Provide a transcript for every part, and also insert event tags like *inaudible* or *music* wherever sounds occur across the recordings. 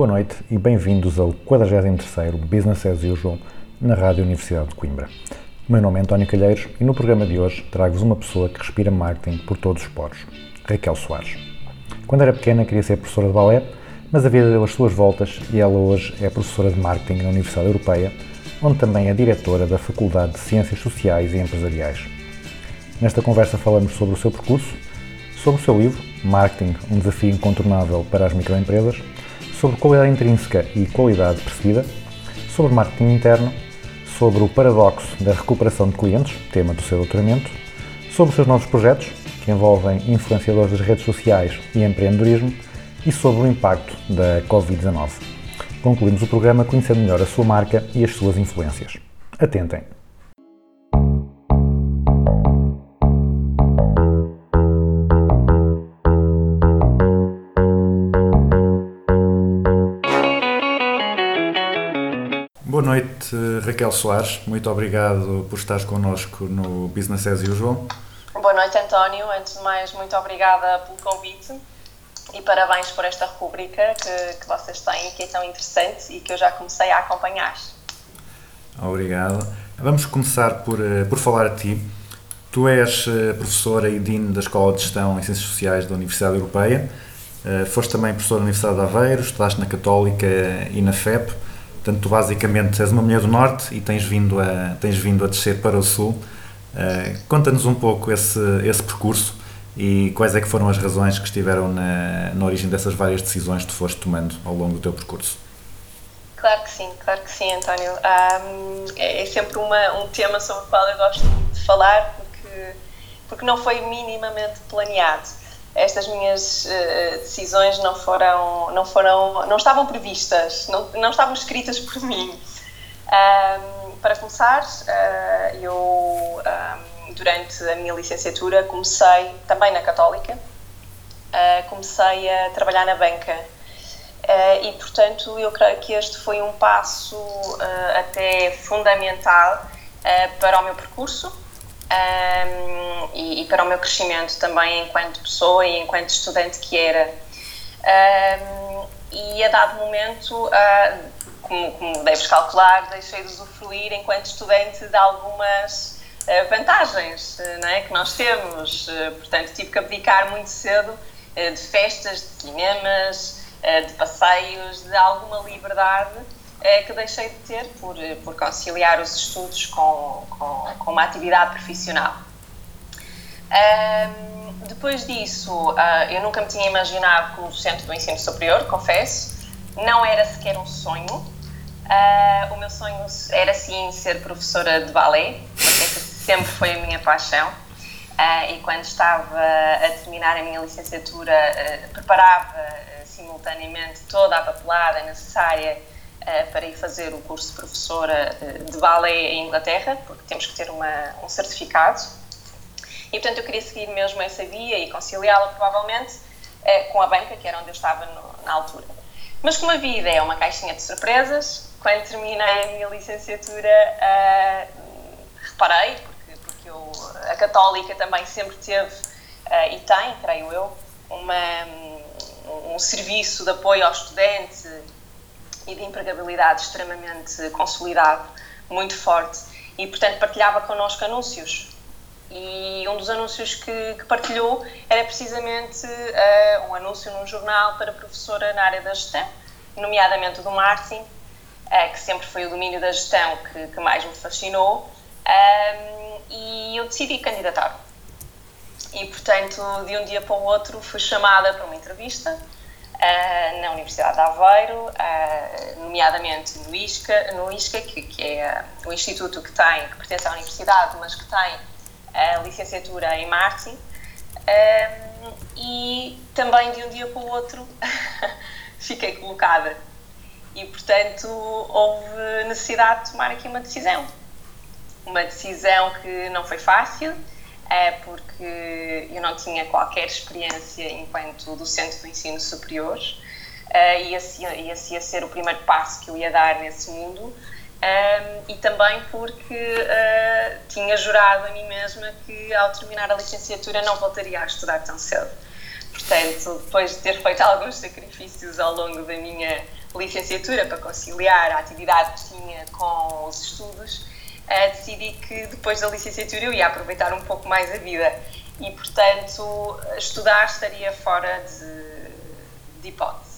Boa noite e bem-vindos ao 43º Business as Usual na Rádio Universidade de Coimbra. O meu nome é António Calheiros e no programa de hoje trago-vos uma pessoa que respira marketing por todos os poros, Raquel Soares. Quando era pequena queria ser professora de balé, mas a vida deu as suas voltas e ela hoje é professora de marketing na Universidade Europeia, onde também é diretora da Faculdade de Ciências Sociais e Empresariais. Nesta conversa falamos sobre o seu percurso, sobre o seu livro, Marketing, um desafio incontornável para as microempresas, sobre qualidade intrínseca e qualidade percebida, sobre marketing interno, sobre o paradoxo da recuperação de clientes, tema do seu doutoramento, sobre os seus novos projetos, que envolvem influenciadores das redes sociais e empreendedorismo, e sobre o impacto da Covid-19. Concluímos o programa conhecendo melhor a sua marca e as suas influências. Atentem! Raquel Soares. Muito obrigado por estares connosco no Business as Usual. Boa noite, António. Antes de mais, muito obrigada pelo convite e parabéns por esta rubrica que, que vocês têm, que é tão interessante e que eu já comecei a acompanhar. Obrigado. Vamos começar por, eh, por falar a ti. Tu és eh, professora e dean da Escola de Gestão em Ciências Sociais da Universidade Europeia. Eh, Foste também professora na Universidade de Aveiro, estudaste na Católica e na FEP. Portanto, tu basicamente és uma mulher do Norte e tens vindo a, tens vindo a descer para o Sul. Eh, Conta-nos um pouco esse, esse percurso e quais é que foram as razões que estiveram na, na origem dessas várias decisões que tu foste tomando ao longo do teu percurso. Claro que sim, claro que sim, António. Ahm, é, é sempre uma, um tema sobre o qual eu gosto de falar porque, porque não foi minimamente planeado. Estas minhas eh, decisões não foram, não foram, não estavam previstas, não, não estavam escritas por mim. Ahm, para começar, ah, eu ahm, durante a minha licenciatura comecei também na Católica, ah, comecei a trabalhar na banca Uh, e, portanto, eu creio que este foi um passo uh, até fundamental uh, para o meu percurso um, e, e para o meu crescimento também enquanto pessoa e enquanto estudante que era. Um, e a dado momento, como, como deves calcular, deixei de usufruir enquanto estudante de algumas vantagens não é, que nós temos. portanto, tive que abdicar muito cedo de festas, de cinemas, de passeios, de alguma liberdade eh, que deixei de ter por, por conciliar os estudos com, com, com uma atividade profissional. Ahm, depois disso, ah, eu nunca me tinha imaginado como docente do ensino superior, confesso. Não era sequer um sonho. Ah, o meu sonho era sim ser professora de balé, porque essa sempre foi a minha paixão. Ah, e quando estava a terminar a minha licenciatura, ah, preparava ah, simultaneamente toda a papelada necessária para ir fazer o curso de professora de balé em Inglaterra, porque temos que ter uma, um certificado. E portanto eu queria seguir mesmo essa via e conciliá-la provavelmente ah, com a banca, que era onde eu estava no- na altura. Mas como a vida é uma caixinha de surpresas, quando terminei a minha licenciatura, ah, reparei, porque, porque eu, a Católica também sempre teve, ah, e tem, creio eu, uma, um, um serviço de apoio ao estudante e de empregabilidade extremamente consolidado, muito forte, e portanto partilhava connosco anúncios. E um dos anúncios que, que partilhou era precisamente ah, um anúncio num jornal para professora na área da gestão, nomeadamente do marketing, ah, que sempre foi o domínio da gestão que, que mais me fascinou, Ahm, e eu decidi candidatar. E, portanto, de um dia para o outro fui chamada para uma entrevista ah, na Universidade de Aveiro, ah, nomeadamente no ISCA, no ISCA que, que é ah, o instituto que tem, que pertence à universidade, mas que tem a licenciatura em marketing. E também de um dia para o outro *laughs* fiquei colocada. E portanto houve necessidade de tomar aqui uma decisão. Uma decisão que não foi fácil, é porque eu não tinha qualquer experiência enquanto docente do ensino superior uh, e esse, esse ia ser o primeiro passo que eu ia dar nesse mundo um, e também porque uh, tinha jurado a mim mesma que ao terminar a licenciatura não voltaria a estudar tão cedo. Portanto, depois de ter feito *laughs* alguns sacrifícios ao longo da minha licenciatura para conciliar a atividade que tinha com os estudos, uh, decidi que depois da licenciatura eu ia aproveitar um pouco mais a vida e, portanto, estudar estaria fora de, de hipótese.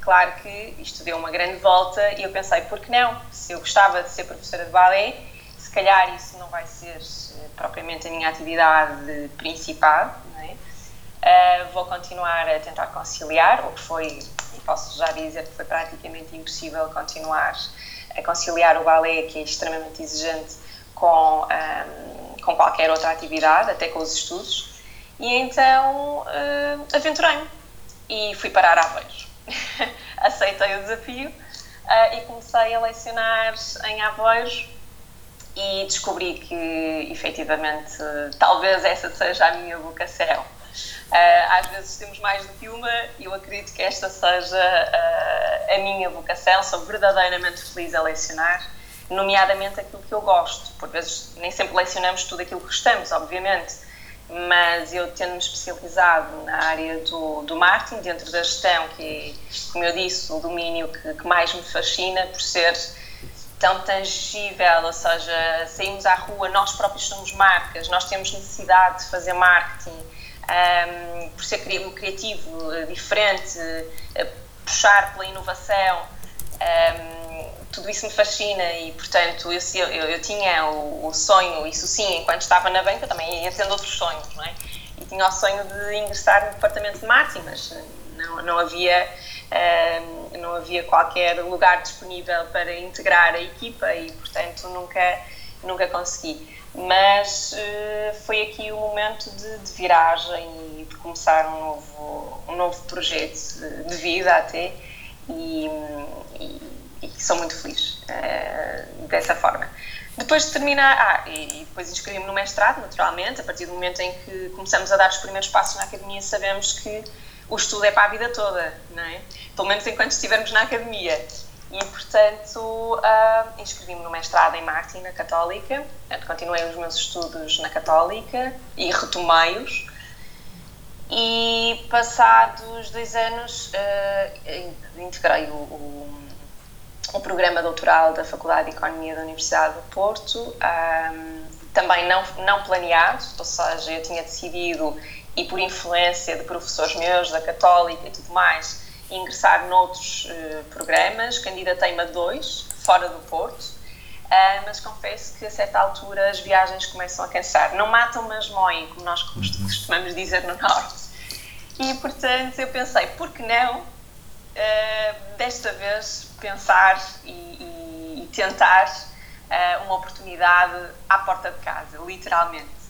Claro que isto deu uma grande volta e eu pensei, por que não? Se eu gostava de ser professora de balé, se calhar isso não vai ser eh, propriamente a minha atividade principal, é? Uh, vou continuar a tentar conciliar, o que foi, posso já dizer que foi praticamente impossível continuar a conciliar o balé, que é extremamente exigente, com, um, com qualquer outra atividade, até com os estudos. E então uh, aventurei-me e fui parar a Aveiro. *laughs* Aceitei o desafio uh, e comecei a lecionar em Aveiro e descobri que efetivamente talvez essa seja a minha vocação. Uh, às vezes temos mais do que uma e eu acredito que esta seja uh, a minha vocação. Sou verdadeiramente feliz a lecionar, nomeadamente aquilo que eu gosto. Por vezes nem sempre lecionamos tudo aquilo que gostamos, obviamente, mas eu tendo-me especializado na área do, do marketing, dentro da gestão, que como eu disse, o domínio que, que mais me fascina por ser tão tangível, ou seja, saímos à rua, nós próprios somos marcas, nós temos necessidade de fazer marketing, um, por ser criativo, eh, diferente, eh, puxar pela inovação, um, tudo isso me fascina e, portanto, eu, eu, eu tinha o, o, sonho, isso sim, enquanto estava na banca também ia tendo outros sonhos, não é? E tinha o sonho de ingressar no departamento de marketing, mas não, não havia um, não havia qualquer lugar disponível para integrar a equipa e, portanto, nunca, nunca consegui mas uh, foi aqui o momento de, de, viragem e de começar um novo, um novo projeto de, de vida até e, e, e, sou muito feliz uh, dessa forma. Depois de terminar, ah, e depois inscrevi-me no mestrado, naturalmente, a partir do momento em que começamos a dar os primeiros passos na academia, sabemos que o estudo é para a vida toda, não é? Pelo menos enquanto estivermos na academia. E, portanto, uh, inscrevi-me no mestrado em marketing na Católica, continuei os meus estudos na Católica e retomei-os. E, passados dois anos, uh, integrei o, o, o, programa doutoral da Faculdade de Economia da Universidade do Porto, ah, também não, não planeado, ou seja, eu tinha decidido, e por influência de professores meus da Católica e tudo mais, ingressar noutros uh, programas, candidatei-me a dois, fora do Porto, uh, mas confesso que a certa altura as viagens começam a cansar. Não matam, mas moem, como nós uhum. costumamos dizer no Norte. E, portanto, eu pensei, por que não, uh, desta vez, pensar e, e, e tentar uma oportunidade à porta de casa, literalmente.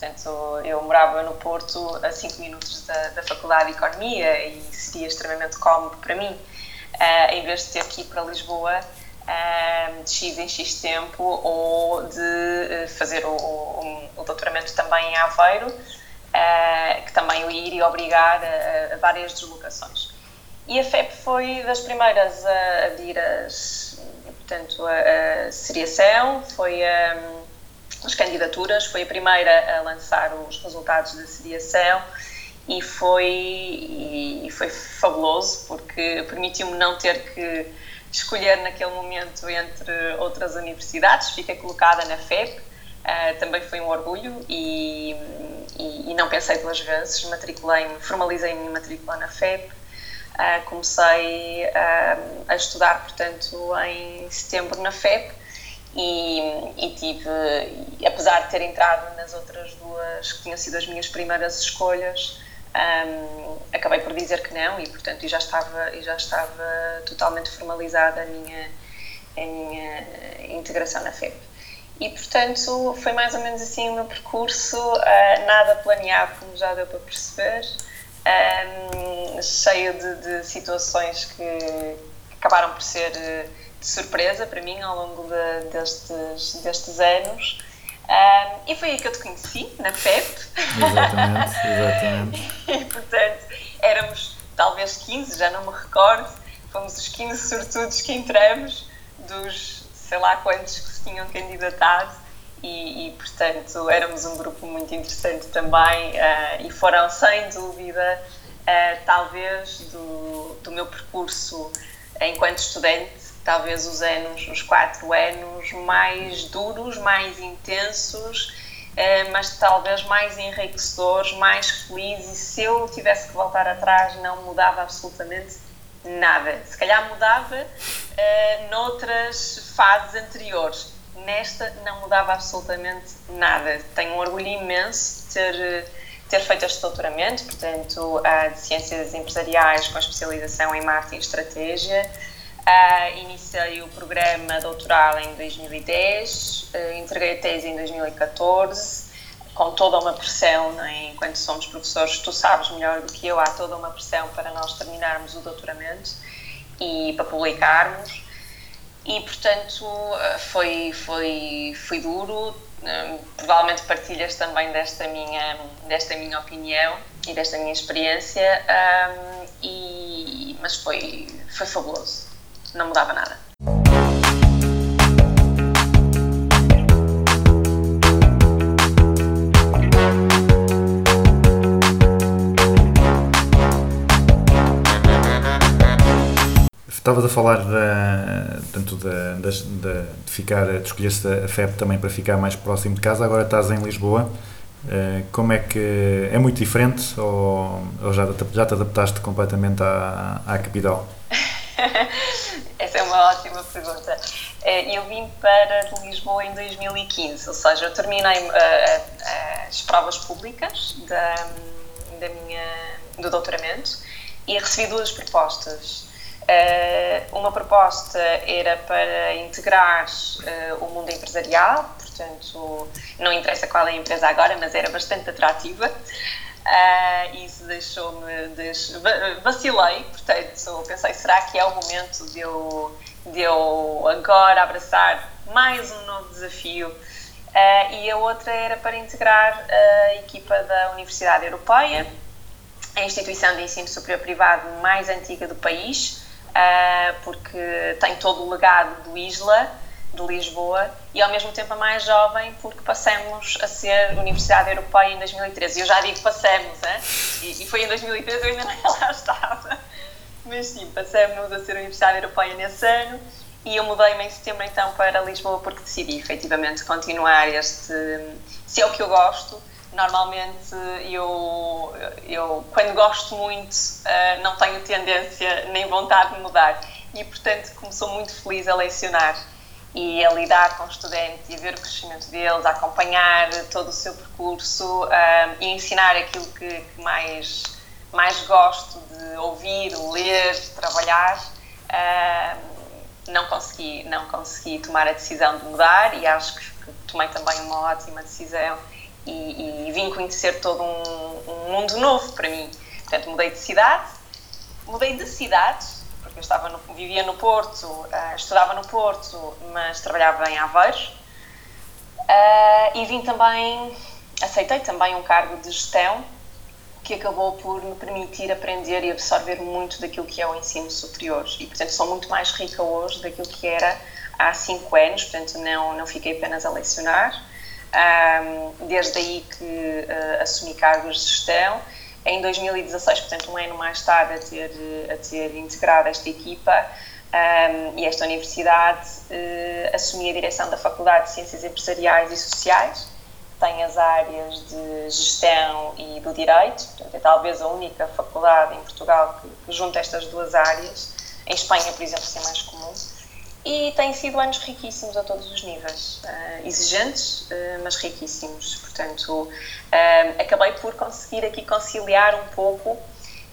Portanto, eu morava no Porto a 5 minutos da, da Faculdade de Economia e seria extremamente cómodo para mim, uh, em vez de ter que ir para Lisboa uh, de X em X tempo ou de uh, fazer o, o, o, doutoramento também em Aveiro, que também o iria obrigar a, a, várias deslocações. E a FEP foi das primeiras a abrir as, portanto, a, a seriação, foi a. Um, as candidaturas, foi a primeira a lançar os resultados da sediação e foi, e, foi fabuloso porque permitiu-me não ter que escolher naquele momento entre outras universidades, fiquei colocada na FEP, uh, também foi um orgulho e, e, e não pensei duas vezes, matriculei-me, formalizei-me em matrícula na FEP, uh, comecei uh, a estudar, portanto, em setembro na FEP e, e, tive, apesar de ter entrado nas outras duas que tinham sido as minhas primeiras escolhas, um, acabei por dizer que não e portanto já estava já estava totalmente formalizada a minha a minha integração na FEP E, portanto, foi mais ou menos assim o meu percurso, uh, nada planeado, como já deu para perceber, um, cheio de, de situações que acabaram por ser de surpresa para mim ao longo de, destes, destes anos. Um, e foi aí que eu te conheci, na FEP. Exatamente, *laughs* exatamente. e, portanto, éramos talvez 15, já não me recordo, fomos os 15 sortudos que entramos, dos sei lá quantos que se tinham candidatado, e, e portanto éramos um grupo muito interessante também, uh, e foram sem dúvida, uh, talvez do, do meu percurso enquanto estudante, talvez os anos, os quatro anos mais duros, mais intensos, eh, mas talvez mais enriquecedores, mais felizes. E se eu tivesse que voltar atrás, não mudava absolutamente nada. Se calhar mudava uh, noutras fases anteriores. Nesta não mudava absolutamente nada. Tenho um orgulho imenso de ter, ter feito este doutoramento, portanto, de Ciências Empresariais com especialização em Marketing e Estratégia. Uh, iniciei o programa doutoral em 2010, uh, entreguei a tese em 2014, com toda uma pressão, é? enquanto somos professores, tu sabes melhor do que eu, há toda uma pressão para nós terminarmos o doutoramento e para publicarmos. E, portanto, uh, foi, foi, foi duro. provavelmente partilhas também desta minha, desta minha opinião e desta minha experiência, um, e, mas foi, foi fabuloso não mudava nada. Estavas a falar da, tanto da, da, de ficar, de escolher-se a FEP também para ficar mais próximo de casa, agora estás em Lisboa. Eh, como é que é muito diferente ou, ou já, já te adaptaste completamente à, à capital? *laughs* Ótima pergunta. Eh, eu vim para Lisboa em 2015, ou seja, eu terminei eh, eh, as provas públicas da, da minha, do doutoramento e recebi duas propostas. Uma proposta era para integrar o mundo empresarial, portanto, não interessa qual é a empresa agora, mas era bastante atrativa. Uh, isso deixou-me. Deix... Vacilei, portanto, pensei: será que é o momento de eu, de eu agora abraçar mais um novo desafio? Uh, e a outra era para integrar a equipa da Universidade Europeia, a instituição de ensino superior privado mais antiga do país, uh, porque tem todo o legado do ISLA de Lisboa e ao mesmo tempo a mais jovem porque passamos a ser Universidade Europeia em 2013. Eu já digo passamos, hein? E, e foi em 2013 eu ainda não lá estava. Mas sim, passamos a ser Universidade Europeia nesse ano e eu mudei-me em setembro então para Lisboa porque decidi efetivamente continuar este. Se é o que eu gosto, normalmente eu, eu quando gosto muito uh, não tenho tendência nem vontade de mudar e portanto como sou muito feliz a lecionar e a lidar com os estudantes e a ver o crescimento deles, a acompanhar todo o seu percurso um, e ensinar aquilo que, que, mais, mais gosto de ouvir, ler, trabalhar. Um, não consegui, não consegui tomar a decisão de mudar e acho que, tomei também uma ótima decisão e, e vim conhecer todo um, um mundo novo para mim. Portanto, mudei de cidade, mudei de cidades porque eu estava no, vivia no Porto, uh, estudava no Porto, mas trabalhava em Aveiro. Uh, e vim também, aceitei também um cargo de gestão que acabou por me permitir aprender e absorver muito daquilo que é o ensino superior. E, portanto, sou muito mais rica hoje daquilo que era há cinco anos, portanto, não, não fiquei apenas a lecionar. Um, desde aí que uh, assumi cargos de gestão em 2016, portanto um ano mais tarde, a ter, a ter integrado esta equipa um, e esta universidade, uh, assumi a direção da Faculdade de Ciências Empresariais e Sociais, tem as áreas de gestão e do direito, portanto, é talvez a única faculdade em Portugal que, que junta estas duas áreas. Em Espanha, por exemplo, isso é mais comum. E têm sido anos riquíssimos a todos os níveis, uh, exigentes, uh, mas riquíssimos. Portanto, uh, acabei por conseguir aqui conciliar um pouco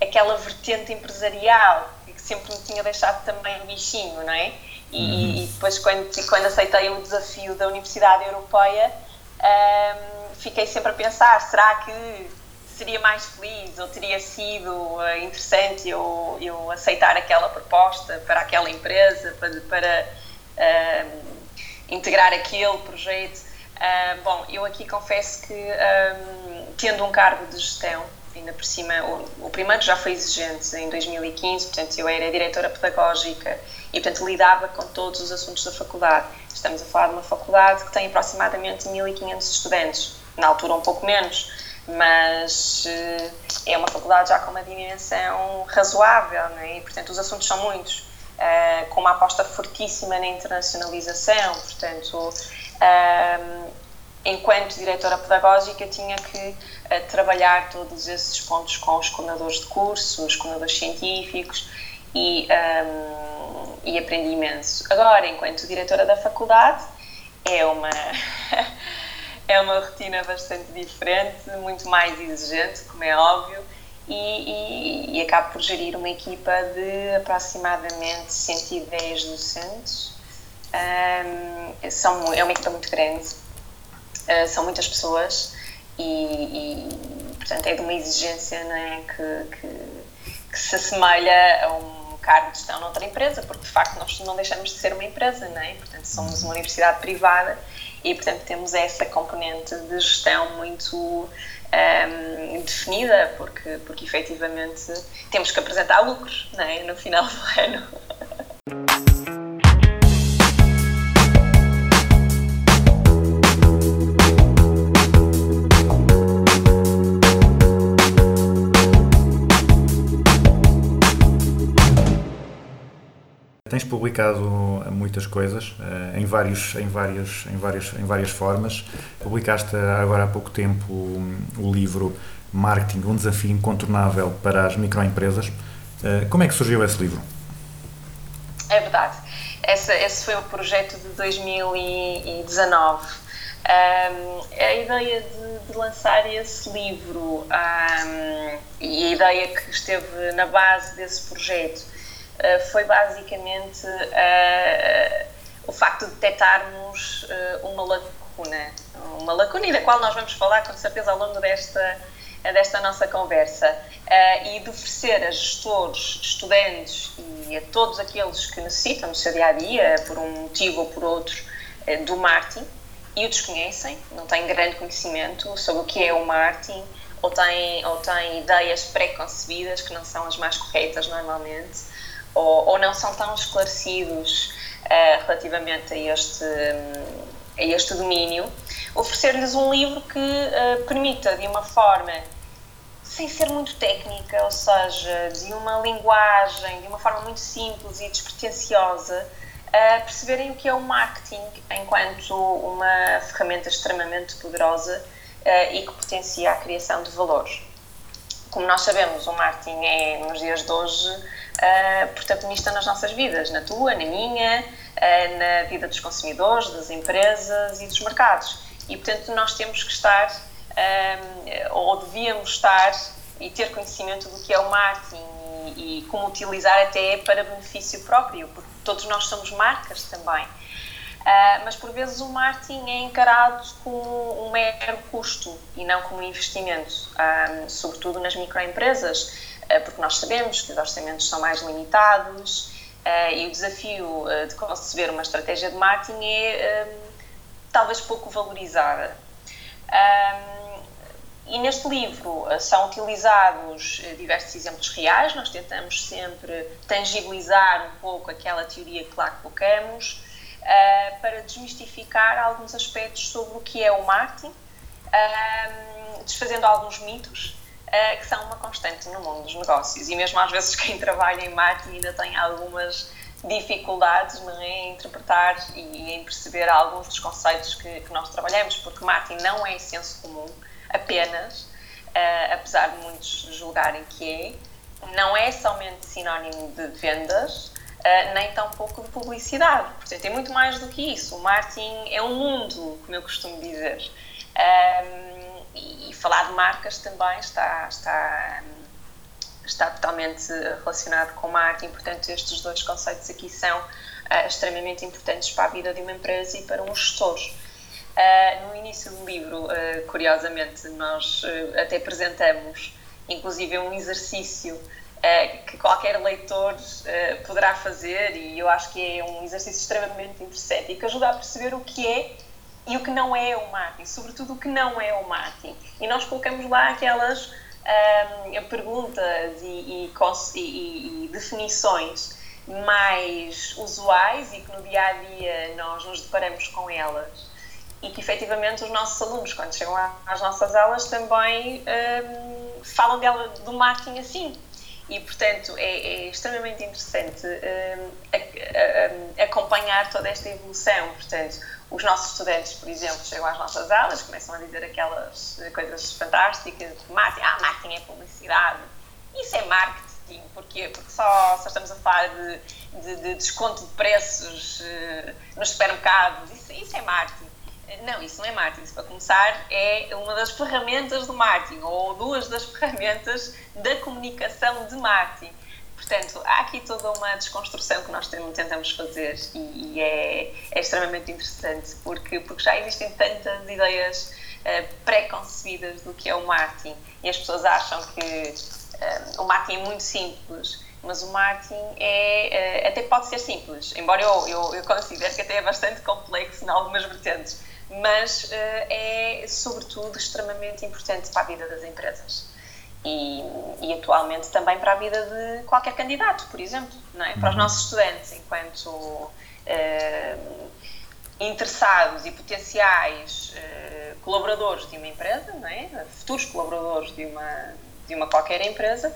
aquela vertente empresarial que sempre me tinha deixado também o bichinho, não é? E, e depois, quando, quando aceitei o desafio da Universidade Europeia, ahm, fiquei sempre a pensar: será que seria mais feliz ou teria sido eh, interessante eu, eu aceitar aquela proposta para aquela empresa, para, para ahm, integrar aquele projeto? Ah, bom, eu aqui confesso que, ahm, tendo um cargo de gestão, ainda por cima, o, o primeiro já foi exigente em 2015, portanto, eu era diretora pedagógica e, portanto, lidava com todos os assuntos da faculdade. Estamos a falar de uma faculdade que tem aproximadamente 1.500 estudantes, na altura um pouco menos, mas eh, é uma faculdade já com uma dimensão razoável, é? E, portanto, os assuntos são muitos, eh, com uma aposta fortíssima na internacionalização, portanto, ahm, enquanto diretora pedagógica, tinha que eh, trabalhar todos esses pontos com os coordenadores de curso, os coordenadores científicos e, ahm, e aprendi imenso. Agora, enquanto diretora da faculdade, é uma, *laughs* é uma rotina bastante diferente, muito mais exigente, como é óbvio, e, e, e acabo por gerir uma equipa de aproximadamente 110 docentes. Ahm, são, é uma equipa muito grande, ah, são muitas pessoas e, e, portanto é de uma exigência não é, que, que, que se assemelha a um cargo de gestão noutra empresa, porque de facto nós não deixamos de ser uma empresa, não é? Portanto somos uma universidade privada e portanto temos essa componente de gestão muito ahm, definida, porque, porque efetivamente temos que apresentar lucros não é? no final do *laughs* ano. Tens publicado muitas coisas eh, em, vários, em, várias, em, várias, em várias formas. Publicaste agora há pouco tempo um, o livro Marketing, um desafio incontornável para as microempresas. Eh, Como é que surgiu esse livro? É verdade. Esse, esse foi o projeto de 2019. Um, a ideia de, de lançar esse livro um, e a ideia que esteve na base desse projeto foi basicamente uh, o facto de detectarmos uh, uma lacuna, uma lacuna e da qual nós vamos falar com certeza ao longo desta, desta nossa conversa, e de oferecer a gestores, estudantes e a todos aqueles que necessitam no seu dia a dia, por um motivo ou por outro, do marketing e o desconhecem, não têm grande conhecimento sobre o que é o marketing ou têm, ou têm ideias pré-concebidas que não são as mais corretas normalmente ou, ou não são tão esclarecidos uh, relativamente a este, a este domínio, oferecer-lhes um livro que uh, permita de uma forma sem ser muito técnica, ou seja, de uma linguagem, de uma forma muito simples e despretensiosa, perceberem o que é o marketing enquanto uma ferramenta extremamente poderosa uh, e que potencia a criação de valores. Como nós sabemos, o marketing é, nos dias de hoje, uh, protagonista nas nossas vidas, na tua, na minha, uh, na vida dos consumidores, das empresas e dos mercados. E, portanto, nós temos que estar, ou devíamos estar, e ter conhecimento do que é o marketing e, e como utilizar até para benefício próprio, porque todos nós somos marcas também. Uh, mas por vezes o marketing é encarado como um mero custo e não como um investimento, um, sobretudo nas microempresas, porque nós sabemos que os orçamentos são mais limitados uh, e o desafio de conceber uma estratégia de marketing é talvez pouco valorizada. E neste livro são utilizados diversos exemplos reais, nós tentamos sempre tangibilizar um pouco aquela teoria que lá colocamos, para desmistificar alguns aspectos sobre o que é o marketing, desfazendo alguns mitos uh, que são uma constante no mundo dos negócios. E mesmo às vezes *laughs* quem trabalha em marketing ainda tem algumas dificuldades não é, em interpretar e em perceber alguns dos conceitos que, que nós trabalhamos, porque marketing não é senso comum apenas, apesar de muitos julgarem que é, não é somente sinónimo de vendas, uh, nem tão pouco de publicidade. Portanto, é muito mais do que isso. O marketing é um mundo, como eu costumo dizer. Um, e, e, falar de marcas também está, está, está totalmente relacionado com marketing, portanto, estes dois conceitos aqui são uh, extremamente importantes para a vida de uma empresa e para um gestor. Uh, no início do livro, uh, curiosamente, nós até apresentamos, inclusive, um exercício que qualquer leitor poderá fazer e eu acho que é um exercício extremamente interessante e que ajuda a perceber o que é e o que não é o marketing, sobretudo o que não é o marketing. E nós colocamos lá aquelas um, perguntas e, e, e, e definições mais usuais e que no dia a dia nós nos deparamos com elas e que efetivamente os nossos alunos, quando chegam às nossas aulas, também um, falam dela, do marketing assim. E, portanto, é, é extremamente interessante um, a, a, a acompanhar toda esta evolução. Portanto, os nossos estudantes, por exemplo, chegam às nossas aulas, começam a dizer aquelas coisas fantásticas marketing. Ah, marketing é publicidade. Isso é marketing. Porquê? Porque só, só estamos a falar de, de, de desconto de preços uh, nos supermercados. Isso, isso é marketing. Não, isso não é marketing. Isso, para começar, é uma das ferramentas do marketing, ou duas das *laughs* ferramentas da comunicação de marketing. Portanto, há aqui toda uma desconstrução que nós tentamos fazer e, e é, é, extremamente interessante porque, porque já existem tantas ideias uh, pré-concebidas do que é o marketing e as pessoas acham que uh, o marketing é muito simples, mas o marketing é, uh, até pode ser simples, embora eu, eu, eu considere que até é bastante complexo em algumas vertentes mas uh, é, sobretudo, extremamente importante para a vida das empresas. E, e, atualmente também para a vida de qualquer candidato, por exemplo, não é? para os uhum. nossos estudantes, enquanto uh, interessados e potenciais uh, colaboradores de uma empresa, não é? futuros colaboradores de uma, de uma qualquer empresa,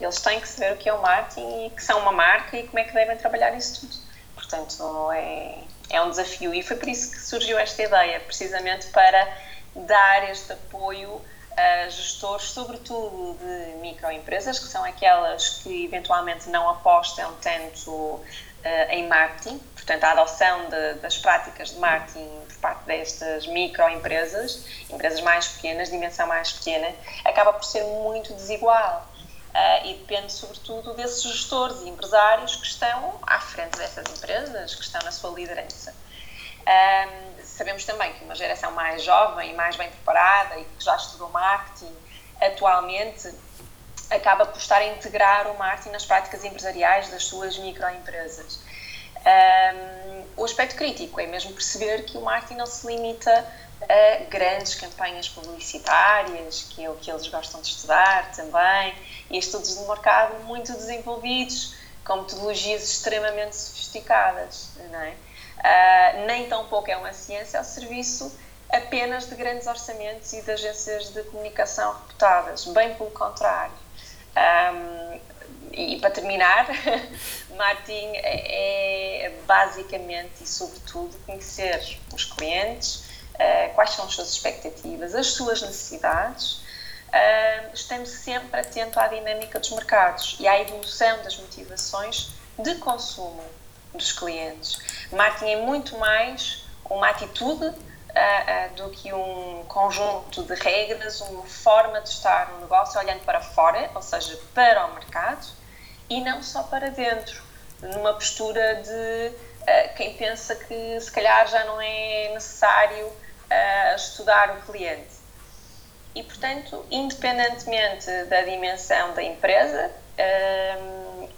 eles têm que saber o que é o marketing e que são uma marca e como é que devem trabalhar isso tudo. Portanto, é, é um desafio e foi por isso que surgiu esta ideia, precisamente para dar este apoio a gestores, sobretudo de microempresas, que são aquelas que eventualmente não apostam tanto uh, em marketing, portanto, a adoção de, das práticas de marketing por parte destas microempresas, empresas mais pequenas, dimensão mais pequena, acaba por ser muito desigual. Uh, e depende, sobretudo, desses gestores e empresários que estão à frente dessas empresas, que estão na sua liderança. Um, sabemos também que uma geração mais jovem e mais bem preparada e que já estudou marketing, atualmente acaba por estar a integrar o marketing nas práticas empresariais das suas microempresas. Um, o aspecto crítico é mesmo perceber que o marketing não se limita a grandes campanhas publicitárias, que é o que eles gostam de estudar também, e estudos de mercado muito desenvolvidos, com metodologias extremamente sofisticadas, não é? Uh, nem tão pouco é uma ciência ao serviço apenas de grandes orçamentos e de agências de comunicação reputadas, bem pelo contrário. Um, e para terminar, *laughs* marketing é, é basicamente e sobretudo conhecer os clientes, uh, quais são as suas expectativas, as suas necessidades, uh, estando sempre atento à dinâmica dos mercados e à evolução das motivações de consumo dos clientes. Marketing é muito mais uma atitude uh, do que um conjunto de regras, uma forma de estar no negócio olhando para fora, ou seja, para o mercado, e não só para dentro, numa postura de quem pensa que se calhar já não é necessário estudar o cliente. E, portanto, independentemente da dimensão da empresa,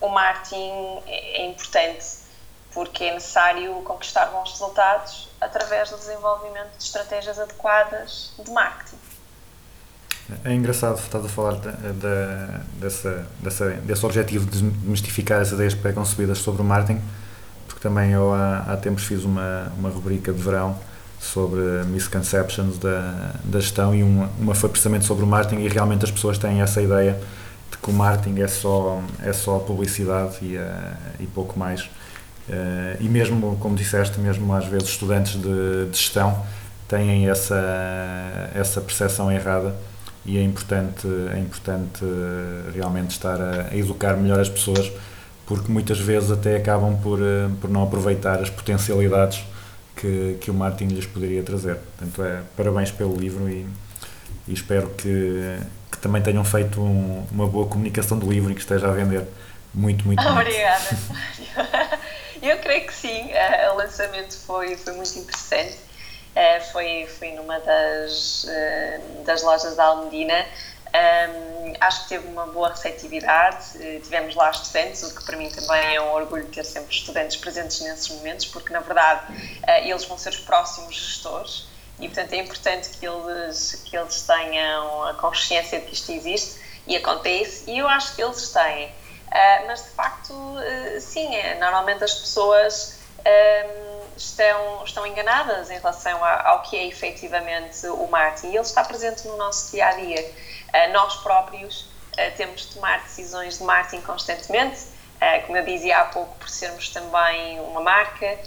o marketing é, importante porque é necessário conquistar bons resultados através do desenvolvimento de estratégias adequadas de marketing. É engraçado, estás a falar de, de, dessa, dessa, desse objetivo de desmistificar as ideias pré-concebidas sobre o marketing, porque também eu há, há tempos fiz uma, uma rubrica de verão sobre misconceptions da, da gestão e uma foi precisamente sobre o marketing e realmente as pessoas têm essa ideia de que o marketing é só, é só publicidade e, uh, e pouco mais. Uh, e mesmo, como disseste, mesmo às vezes estudantes de, de, gestão têm essa, essa percepção errada e é importante, é importante realmente estar a, a, educar melhor as pessoas porque muitas vezes até acabam por, eh, por não aproveitar as potencialidades que, que o Martin lhes poderia trazer. Portanto, é, parabéns pelo livro e, e espero que, que também tenham feito um, uma boa comunicação do livro e que esteja a vender muito, muito, muito. Obrigada. *laughs* Eu creio que sim, uh, o lançamento foi, foi muito interessante. Uh, foi, foi numa das, uh, das lojas da Almedina. Um, acho que teve uma boa receptividade, tivemos lá estudantes, o que para mim também é um orgulho ter sempre estudantes presentes nesses momentos, porque na verdade eles vão ser os próximos gestores e portanto é importante que eles, que eles tenham a consciência de que isto existe e acontece, e eu acho que eles têm. Uh, mas de facto, uh, sim, é, normalmente as pessoas uh, estão, estão enganadas em relação ao que é efetivamente o marketing e ele está presente no nosso dia a dia. nós próprios temos de tomar decisões de marketing constantemente, como eu dizia há pouco, por sermos também uma marca.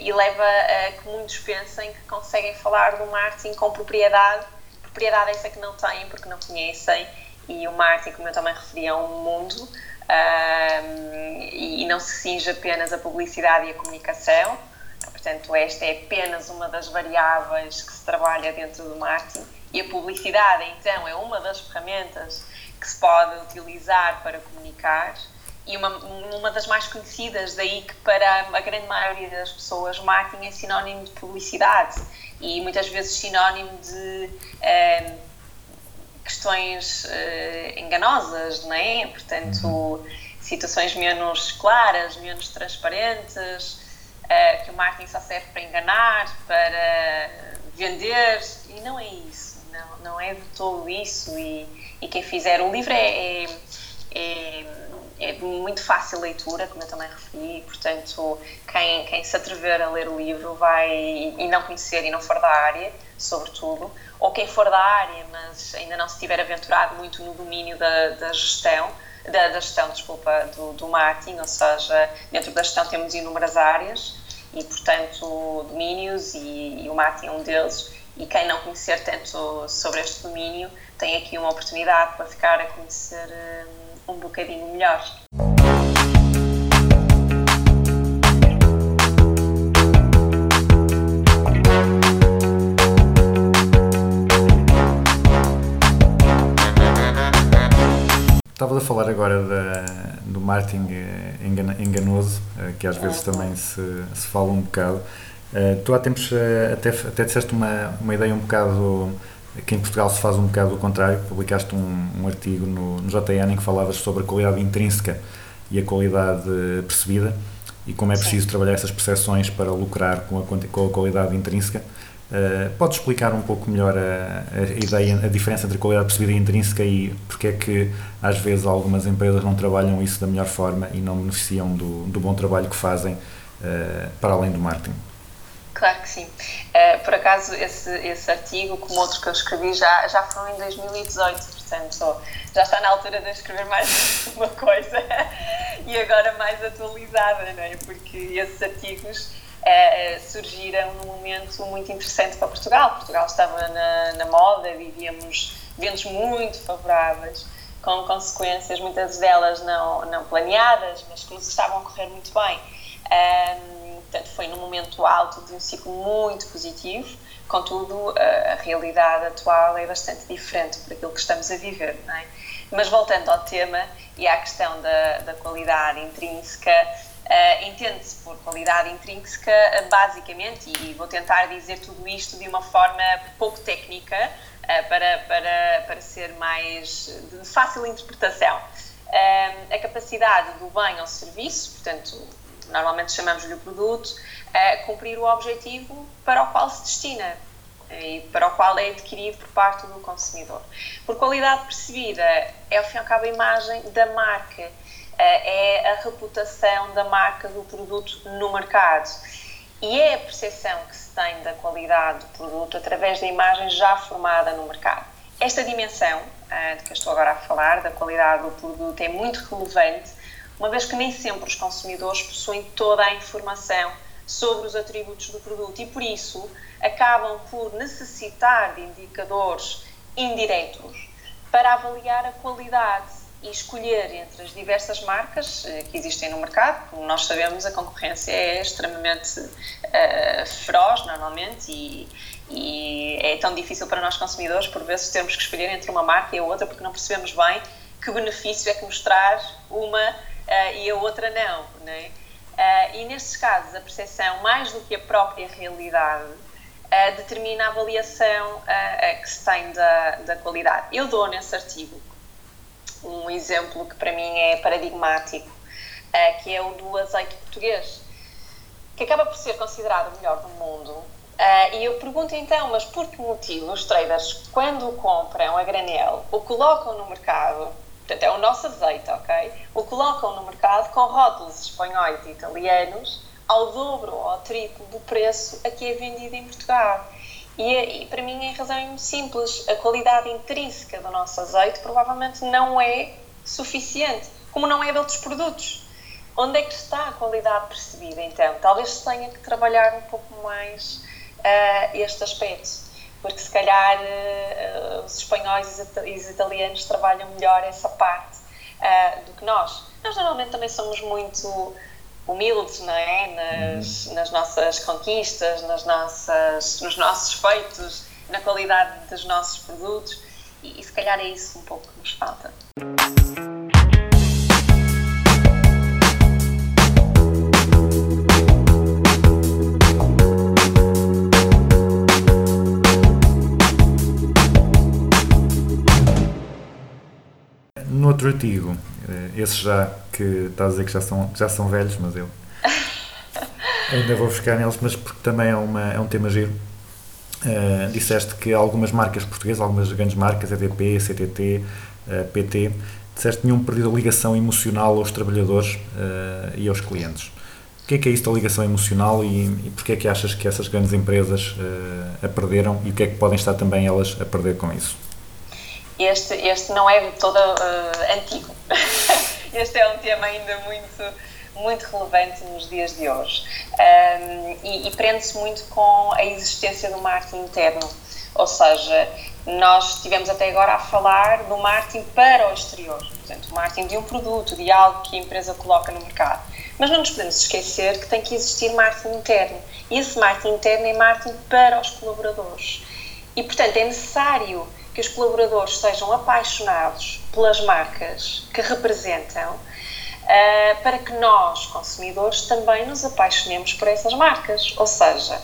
e leva a que muitos pensem que conseguem falar do marketing com propriedade, propriedade essa que não têm porque não conhecem. E o marketing, como eu também referi, é um mundo e não se cinge apenas a publicidade e a comunicação. Portanto, esta é apenas uma das variáveis que se trabalha dentro do marketing. E a publicidade, então, é uma das ferramentas que se pode utilizar para comunicar. E uma, uma das mais conhecidas, daí que para a grande maioria das pessoas marketing é sinónimo de publicidade. E muitas vezes sinónimo de questões uh, enganosas, não é? Portanto, uhum. situações menos claras, menos transparentes, uh, que o marketing só serve para enganar, para vender, e não é isso, não, não é de todo isso. E, e quem fizer o livro é, é, é, é de muito fácil leitura, como eu também referi, portanto, quem, quem se atrever a ler o livro vai, e não conhecer e não for da área, sobretudo, ou quem for da área, mas ainda não se tiver aventurado muito no domínio da, da gestão, da, da, gestão, desculpa, do, do marketing, ou seja, dentro da gestão temos inúmeras áreas e, portanto, domínios e, e o marketing é um deles. E quem não conhecer tanto sobre este domínio tem aqui uma oportunidade para ficar a conhecer um, um bocadinho melhor. Estavas a falar agora da, do marketing eh, enganoso, eh, que às vezes também se, se fala um bocado. Eh, tu há tempos até, até disseste uma, uma ideia um bocado que em Portugal se faz um bocado o contrário. Publicaste um, um artigo no, no JN em que falavas sobre a qualidade intrínseca e a qualidade percebida e como é preciso trabalhar essas percepções para lucrar com a, com a qualidade intrínseca. Uh, podes explicar um pouco melhor a, a, ideia, a diferença entre qualidade percebida e intrínseca e porque é que às vezes algumas empresas não trabalham isso da melhor forma e não beneficiam do, do bom trabalho que fazem uh, para além do marketing? Claro que sim. Uh, por acaso, esse, esse artigo, como outros que eu escrevi, já, já foram em 2018, portanto, já está na altura de escrever mais *laughs* uma coisa *laughs* e agora mais atualizada, não é? Porque esses artigos uh, surgiram num momento muito interessante para Portugal. Portugal estava na, na moda, vivíamos ventos muito favoráveis, com consequências, muitas delas não, não planeadas, mas que nos estavam a correr muito bem. Um, portanto, foi num momento alto de um ciclo muito positivo, contudo, a, a realidade atual é bastante diferente daquilo que estamos a viver, é? Mas voltando ao tema e à questão da, da qualidade intrínseca, Uh, Entende-se por qualidade intrínseca, uh, basicamente, e vou tentar dizer tudo isto de uma forma pouco técnica, uh, para, para, para ser mais de fácil interpretação. a capacidade do bem ou serviço, portanto, normalmente chamamos-lhe o produto, cumprir o objetivo para o qual se destina e para o qual é adquirido por parte do consumidor. Por qualidade percebida, é ao fim e ao cabo a imagem da marca eh, é a reputação da marca do produto no mercado. E é a percepção que se tem da qualidade do produto através da imagem já formada no mercado. Esta dimensão eh, de que eu estou agora a falar, da qualidade do produto, é muito relevante, uma vez que nem sempre os consumidores possuem toda a informação sobre os atributos do produto e, por isso, acabam por necessitar de indicadores indiretos para avaliar a qualidade e escolher entre as diversas marcas eh, que existem no mercado. Como nós sabemos, a concorrência é extremamente uh, feroz, normalmente, e, e, é tão difícil para nós consumidores, por vezes, termos que escolher entre uma marca e a outra, porque não percebemos bem que benefício é que nos traz uma uh, e a outra não, não? Ah, e nestes casos, a percepção, mais do que a própria realidade, determina a avaliação que se tem da, da qualidade. Eu dou nesse artigo um exemplo que para mim é paradigmático, ah, que é o do azeite português, que acaba por ser considerado o melhor do mundo. Ah, e eu pergunto então, mas por que motivo os traders, quando o compram a granel, o colocam no mercado, portanto é o nosso azeite, ok? O colocam no mercado com rótulos espanhóis e italianos ao dobro ou ao triplo do preço a que é vendido em Portugal. E, e para mim a razão é muito simples, a qualidade intrínseca do nosso azeite provavelmente não é suficiente, como não é de outros produtos. Onde é que está a qualidade percebida então? Talvez tenha que trabalhar um pouco mais uh, este aspecto, porque se calhar uh, os espanhóis e os italianos trabalham melhor essa parte uh, do que nós. Nós normalmente também somos muito humildes, não é? Nas, nas nossas conquistas, nas nossas, nos nossos feitos, na qualidade dos nossos produtos e, e se calhar é isso um pouco que nos falta. No outro artigo, esses já que estás a dizer que já são, já são velhos, mas eu *laughs* ainda vou buscar neles, mas porque também é, uma, é um tema giro. Eh, disseste que algumas marcas portuguesas, algumas grandes marcas, EDP, CTT, eh, PT, disseste que tinham perdido a ligação emocional aos trabalhadores eh, e aos clientes. O que é que é isso da ligação emocional e, e porquê é que achas que essas grandes empresas eh, a perderam e o que é que podem estar também elas a perder com isso? Este, este não é todo eh, antigo. *laughs* este é um tema ainda muito, muito relevante nos dias de hoje. Um, e, e prende-se muito com a existência do marketing interno. Ou seja, nós estivemos até agora a falar do marketing para o exterior. Portanto, o marketing de um produto, de algo que a empresa coloca no mercado. Mas não nos podemos esquecer que tem que existir marketing interno. E esse marketing interno é marketing para os colaboradores. E, portanto, é necessário que os colaboradores sejam apaixonados pelas marcas que representam, ah, para que nós, consumidores, também nos apaixonemos por essas marcas. Ou seja,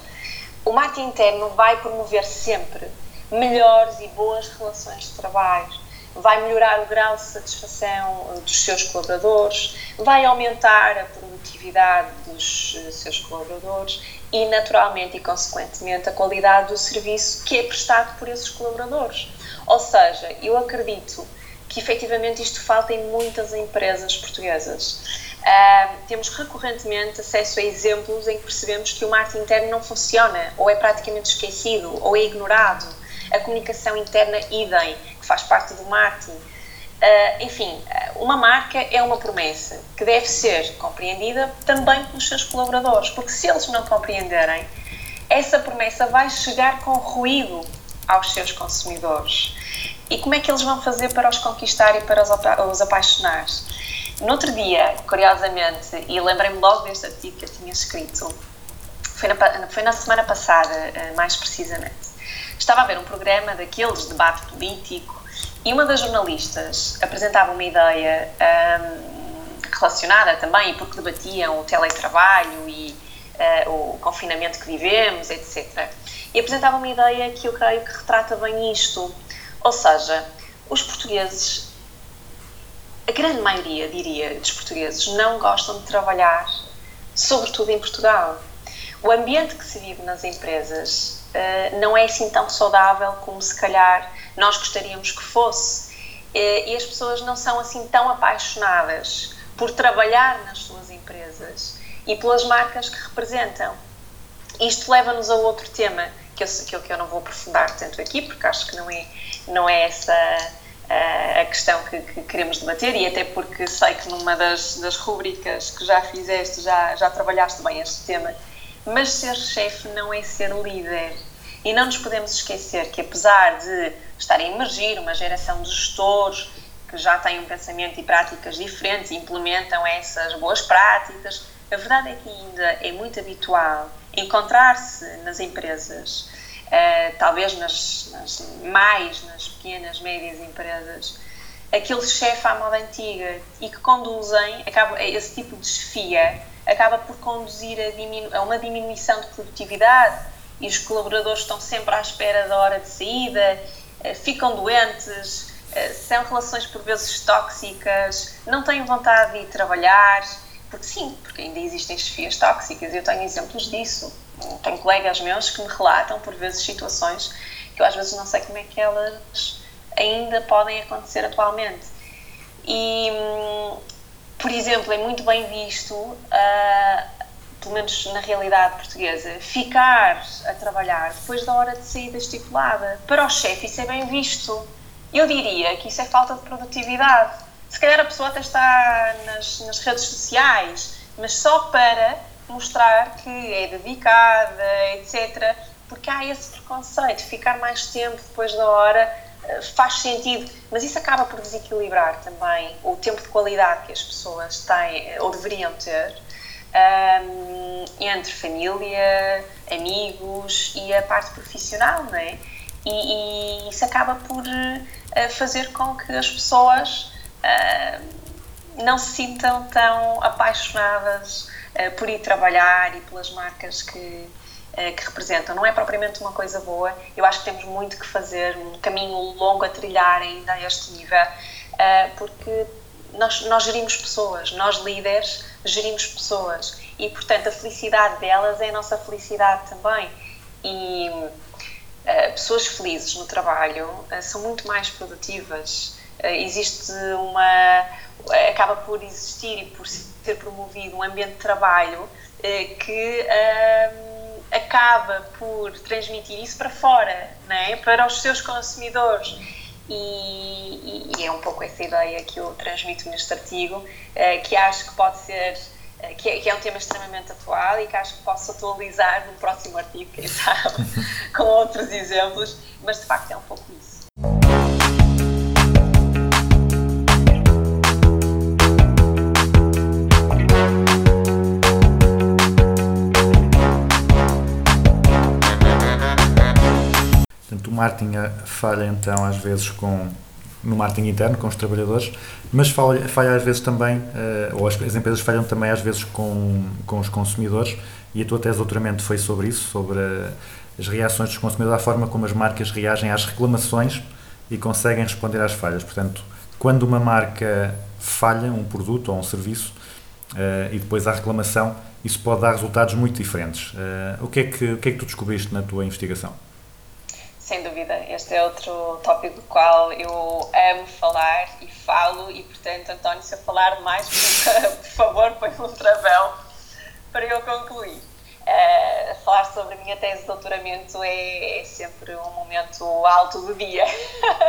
o marketing interno vai promover sempre melhores e boas relações de trabalho, vai melhorar o grau de satisfação dos seus colaboradores, vai aumentar a produtividade dos eh, seus colaboradores e, naturalmente e consequentemente, a qualidade do serviço que é prestado por esses colaboradores. Ou seja, eu acredito que efetivamente isto falta em muitas empresas portuguesas. Ah, temos recorrentemente acesso a exemplos em que percebemos que o marketing interno não funciona, ou é praticamente esquecido, ou é ignorado. A comunicação interna, idem, que faz parte do marketing. Ah, enfim, uma marca é uma promessa que deve ser compreendida também pelos seus colaboradores, porque se eles não compreenderem, essa promessa vai chegar com ruído aos seus consumidores. E como é que eles vão fazer para os conquistar e para os, apa- os apaixonar? No outro dia, curiosamente, e lembrei-me logo deste artigo que eu tinha escrito, foi na, foi na semana passada, eh, mais precisamente, estava a ver um programa daqueles de debate político e uma das jornalistas apresentava uma ideia ahm, relacionada também, porque debatiam o teletrabalho e eh, o confinamento que vivemos, etc. E apresentava uma ideia que eu creio que retrata bem isto. Ou seja, os portugueses, a grande maioria, diria, dos portugueses não gostam de trabalhar, sobretudo em Portugal. O ambiente que se vive nas empresas eh, não é assim tão saudável como se calhar nós gostaríamos que fosse. Eh, e as pessoas não são assim tão apaixonadas por trabalhar nas suas empresas e pelas marcas que representam. Isto leva-nos a outro tema que eu, que, eu, que eu não vou aprofundar tanto aqui, porque acho que não é, não é essa a, a questão que, que queremos debater e até porque sei que numa das, das rubricas que já fizeste já, já trabalhaste bem este tema. Mas ser chefe não é ser líder. E não nos podemos esquecer que, apesar de estar a emergir uma geração de gestores que já têm um pensamento e práticas diferentes e implementam essas boas práticas, a verdade é que ainda é muito habitual encontrar-se nas empresas, eh, talvez nas, nas- mais nas pequenas, médias empresas, aquele chefe à moda antiga e que conduzem, acaba, esse tipo de chefia acaba por conduzir a, diminu a uma diminuição de produtividade e os colaboradores estão sempre à espera da hora de saída, eh, ficam doentes, eh, são relações por vezes tóxicas, não têm vontade de ir trabalhar, porque sim, porque ainda existem chefias tóxicas, eu tenho exemplos disso. Tenho colegas meus que me relatam por vezes situações que eu às vezes não sei como é que elas ainda podem acontecer atualmente. E, hum, por exemplo, é muito bem visto, uh, pelo menos na realidade portuguesa, ficar a trabalhar depois da hora de saída estipulada. Para o chefe, isso é bem visto. Eu diria que isso é falta de produtividade. Se calhar a pessoa até está nas, nas redes sociais, mas só para mostrar que é dedicada, etc. Porque há esse preconceito, ficar mais tempo depois da hora eh, faz sentido, mas isso acaba por desequilibrar também o tempo de qualidade que as pessoas têm ou deveriam ter um, entre família, amigos e a parte profissional, não é? E, e isso acaba por uh, fazer com que as pessoas uh, não se sintam tão apaixonadas uh, por ir trabalhar e pelas marcas que, que representam. Não é propriamente uma coisa boa. Eu acho que temos muito que fazer, um caminho longo a trilhar ainda a este nível, porque nós, nós gerimos pessoas, nós líderes gerimos pessoas e, portanto, a felicidade delas é a nossa felicidade também. E pessoas felizes no trabalho são muito mais produtivas. Uh, existe uma. acaba por existir e por ser promovido um ambiente de trabalho que acaba por transmitir isso para fora, né? para os seus consumidores. E, e, é um pouco essa ideia que eu transmito neste artigo, que acho que pode ser que é, que é, um tema extremamente atual e que acho que posso atualizar no próximo artigo, quem sabe, *laughs* com outros exemplos, mas de facto é um pouco isso. Marketing falha então às vezes com no marketing interno com os trabalhadores, mas falha, falha às vezes também, uh, ou as, as, empresas falham também às vezes com, com os consumidores, e a tua tese doutoramento foi sobre isso, sobre uh, as reações dos consumidores, a forma como as marcas reagem às reclamações e conseguem responder às falhas. Portanto, quando uma marca falha um produto ou um serviço uh, e depois há reclamação, isso pode dar resultados muito diferentes. o, que é que, o que é que tu descobriste na tua investigação? Sem dúvida, este é outro tópico do qual eu amo falar e falo, e portanto, António, se eu falar mais, *laughs* por favor, põe um travão para eu concluir. Uh, falar sobre a minha tese de doutoramento é, é sempre um momento alto do dia.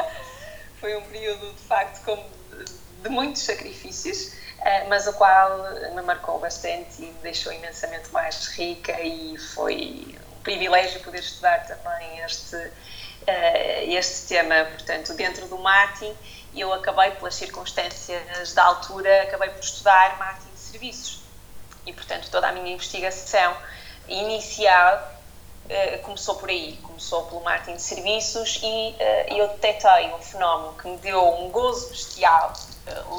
*laughs* Foi um período, de facto, com, de muitos sacrifícios, uh, mas o qual me marcou bastante e me deixou imensamente mais rica e foi privilégio poder estudar também este, uh, este tema, portanto, dentro do marketing, eu acabei, pelas circunstâncias da altura, acabei por estudar marketing de serviços. E, portanto, toda a minha investigação inicial uh, começou por aí, começou pelo marketing de serviços e uh, eu detectei um fenómeno que me deu um gozo bestial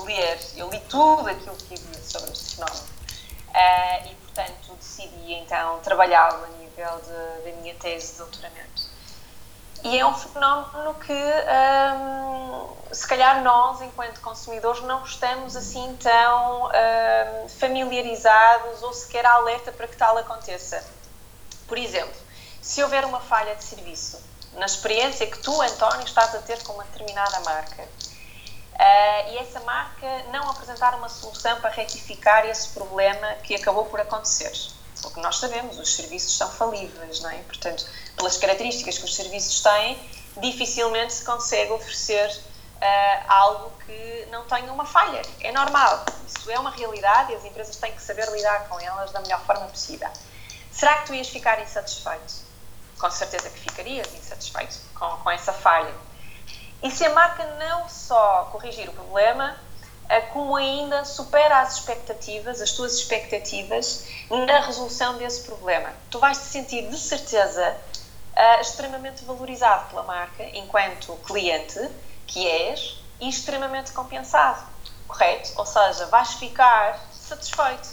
ler, eu li tudo aquilo que havia sobre este fenómeno. e, portanto, decidi então trabalhá-lo nível de, da minha tese de doutoramento. E é um fenómeno que, hum, se calhar, nós, enquanto consumidores, não estamos assim tão hum, familiarizados ou sequer alerta para que tal aconteça. Por exemplo, se houver uma falha de serviço na experiência que tu, António, estás a ter com uma determinada marca uh, e essa marca não apresentar uma solução para retificar esse problema que acabou por acontecer o que nós sabemos, os serviços são falíveis, não é? Portanto, pelas características que os serviços têm, dificilmente se consegue oferecer uh, algo que não tenha uma falha. É normal, isso é uma realidade e as empresas têm que saber lidar com elas da melhor forma possível. Será que tu ias ficar insatisfeito? Com certeza que ficarias insatisfeito com, com essa falha. E se a marca não só corrigir o problema, como ainda supera as expectativas, as tuas expectativas, na resolução desse problema. Tu vais te sentir de certeza uh, extremamente valorizado pela marca enquanto cliente que és e extremamente compensado, correto? Ou seja, vais ficar satisfeito.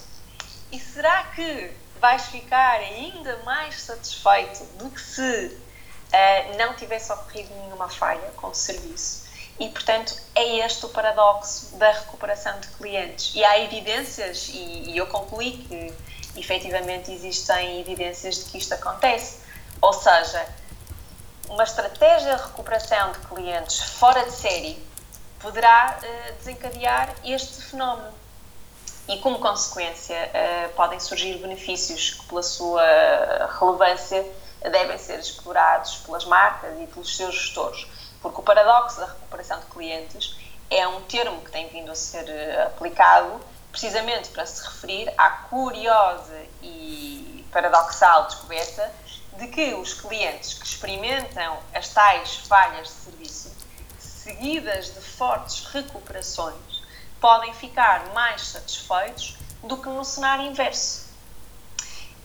E será que vais ficar ainda mais satisfeito do que se uh, não tivesse ocorrido nenhuma falha com o serviço? E, portanto, é este o paradoxo da recuperação de clientes. E há evidências, e, e eu concluí que efetivamente existem evidências de que isto acontece. Ou seja, uma estratégia de recuperação de clientes fora de série poderá uh, desencadear este fenómeno. E, como consequência, uh, podem surgir benefícios que, pela sua relevância, devem ser explorados pelas marcas e pelos seus gestores. Porque o paradoxo da recuperação de clientes é um termo que tem vindo a ser eh, aplicado precisamente para se referir à curiosa e paradoxal descoberta de que os clientes que experimentam as tais falhas de serviço, seguidas de fortes recuperações, podem ficar mais satisfeitos do que no cenário inverso.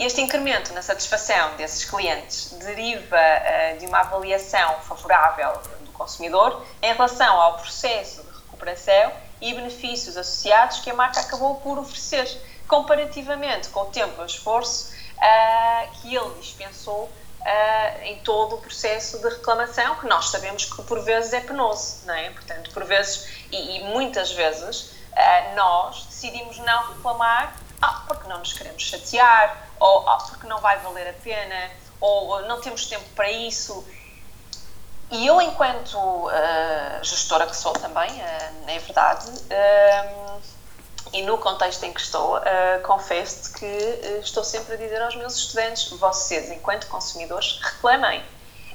Este incremento na satisfação desses clientes deriva uh, de uma avaliação favorável consumidor em relação ao processo de recuperação e benefícios associados que a marca acabou por oferecer, comparativamente com o tempo e o esforço uh, que ele dispensou uh, em todo o processo de reclamação, que nós sabemos que por vezes é penoso, não é? Portanto, por vezes, e, e muitas vezes, uh, nós decidimos não reclamar porque não nos queremos chatear, ou porque não vai valer a pena, ou não temos tempo para isso. E eu, enquanto uh, gestora que sou também, uh, é verdade, uh, e no contexto em que estou, confesso que estou sempre a dizer aos meus estudantes, vocês, enquanto consumidores, reclamem.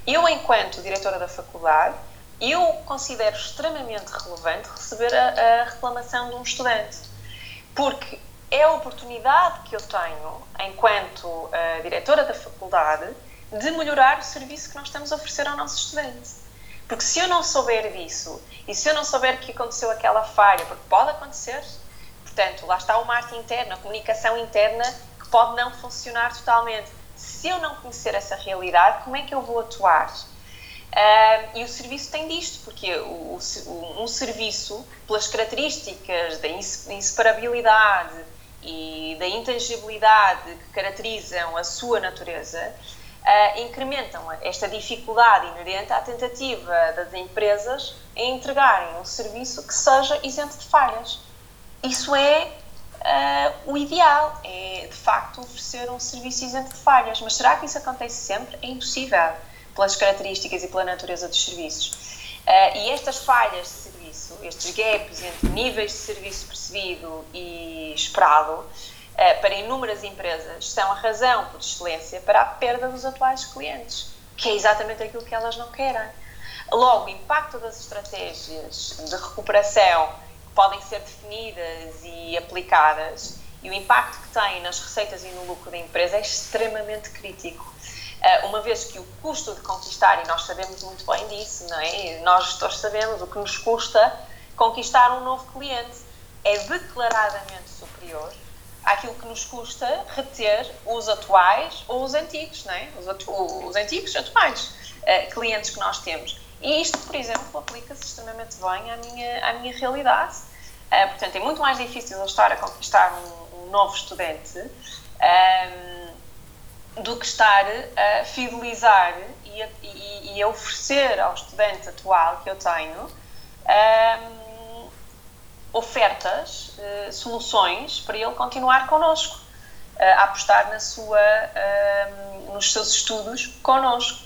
Eu, enquanto diretora da faculdade, eu considero extremamente relevante receber a, a reclamação de um estudante, porque é a oportunidade que eu tenho, enquanto diretora da faculdade, de melhorar o serviço que nós estamos a oferecer ao nosso estudante. Porque se eu não souber disso e se eu não souber que aconteceu aquela falha, porque pode acontecer, portanto, lá está o marketing interno, a comunicação interna que pode não funcionar totalmente. Se eu não conhecer essa realidade, como é que eu vou atuar? Uh, e o serviço tem disto, porque o, o, um serviço, pelas características da inseparabilidade e da intangibilidade que caracterizam a sua natureza, uh, incrementam esta dificuldade inerente à tentativa das empresas em entregarem um serviço que seja isento de falhas. Isso é uh, o ideal, é de facto oferecer um serviço isento de falhas. Mas será que isso acontece sempre? É impossível, pelas características e pela natureza dos serviços. Uh, e estas falhas de serviço, estes gaps entre níveis de serviço percebido e esperado, para inúmeras empresas são a razão por excelência para a perda dos atuais clientes, que é exatamente aquilo que elas não querem. Logo, o impacto das estratégias de recuperação que podem ser definidas e aplicadas e o impacto que têm nas receitas e no lucro da empresa é extremamente crítico. Eh, uma vez que o custo de conquistar, e nós sabemos muito bem disso, não é? Nós gestores sabemos o que nos custa conquistar um novo cliente, é declaradamente superior àquilo que nos custa reter os atuais ou os antigos, não é? Os, os antigos atuais uh, clientes que nós temos. E isto, por exemplo, aplica-se extremamente bem à minha, à minha realidade. Uh, portanto, é muito mais difícil eu estar a conquistar um, um novo estudante um, ehm, do que estar a fidelizar e a, e, e a oferecer ao estudante atual que eu tenho um, ehm, ofertas, uh, soluções para ele continuar connosco, uh, a apostar na sua, uh, nos seus estudos connosco.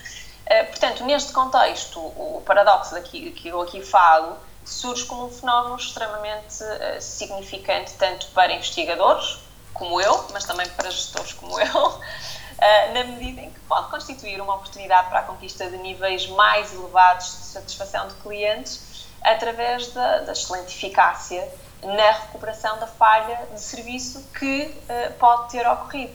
portanto, neste contexto, o paradoxo daqui, que eu aqui falo surge como um fenómeno extremamente significante tanto para investigadores, como eu, mas também para gestores como eu, *laughs* na medida em que pode constituir uma oportunidade para a conquista de níveis mais elevados de satisfação de clientes através da, da excelente eficácia na recuperação da falha de serviço que uh, pode ter ocorrido.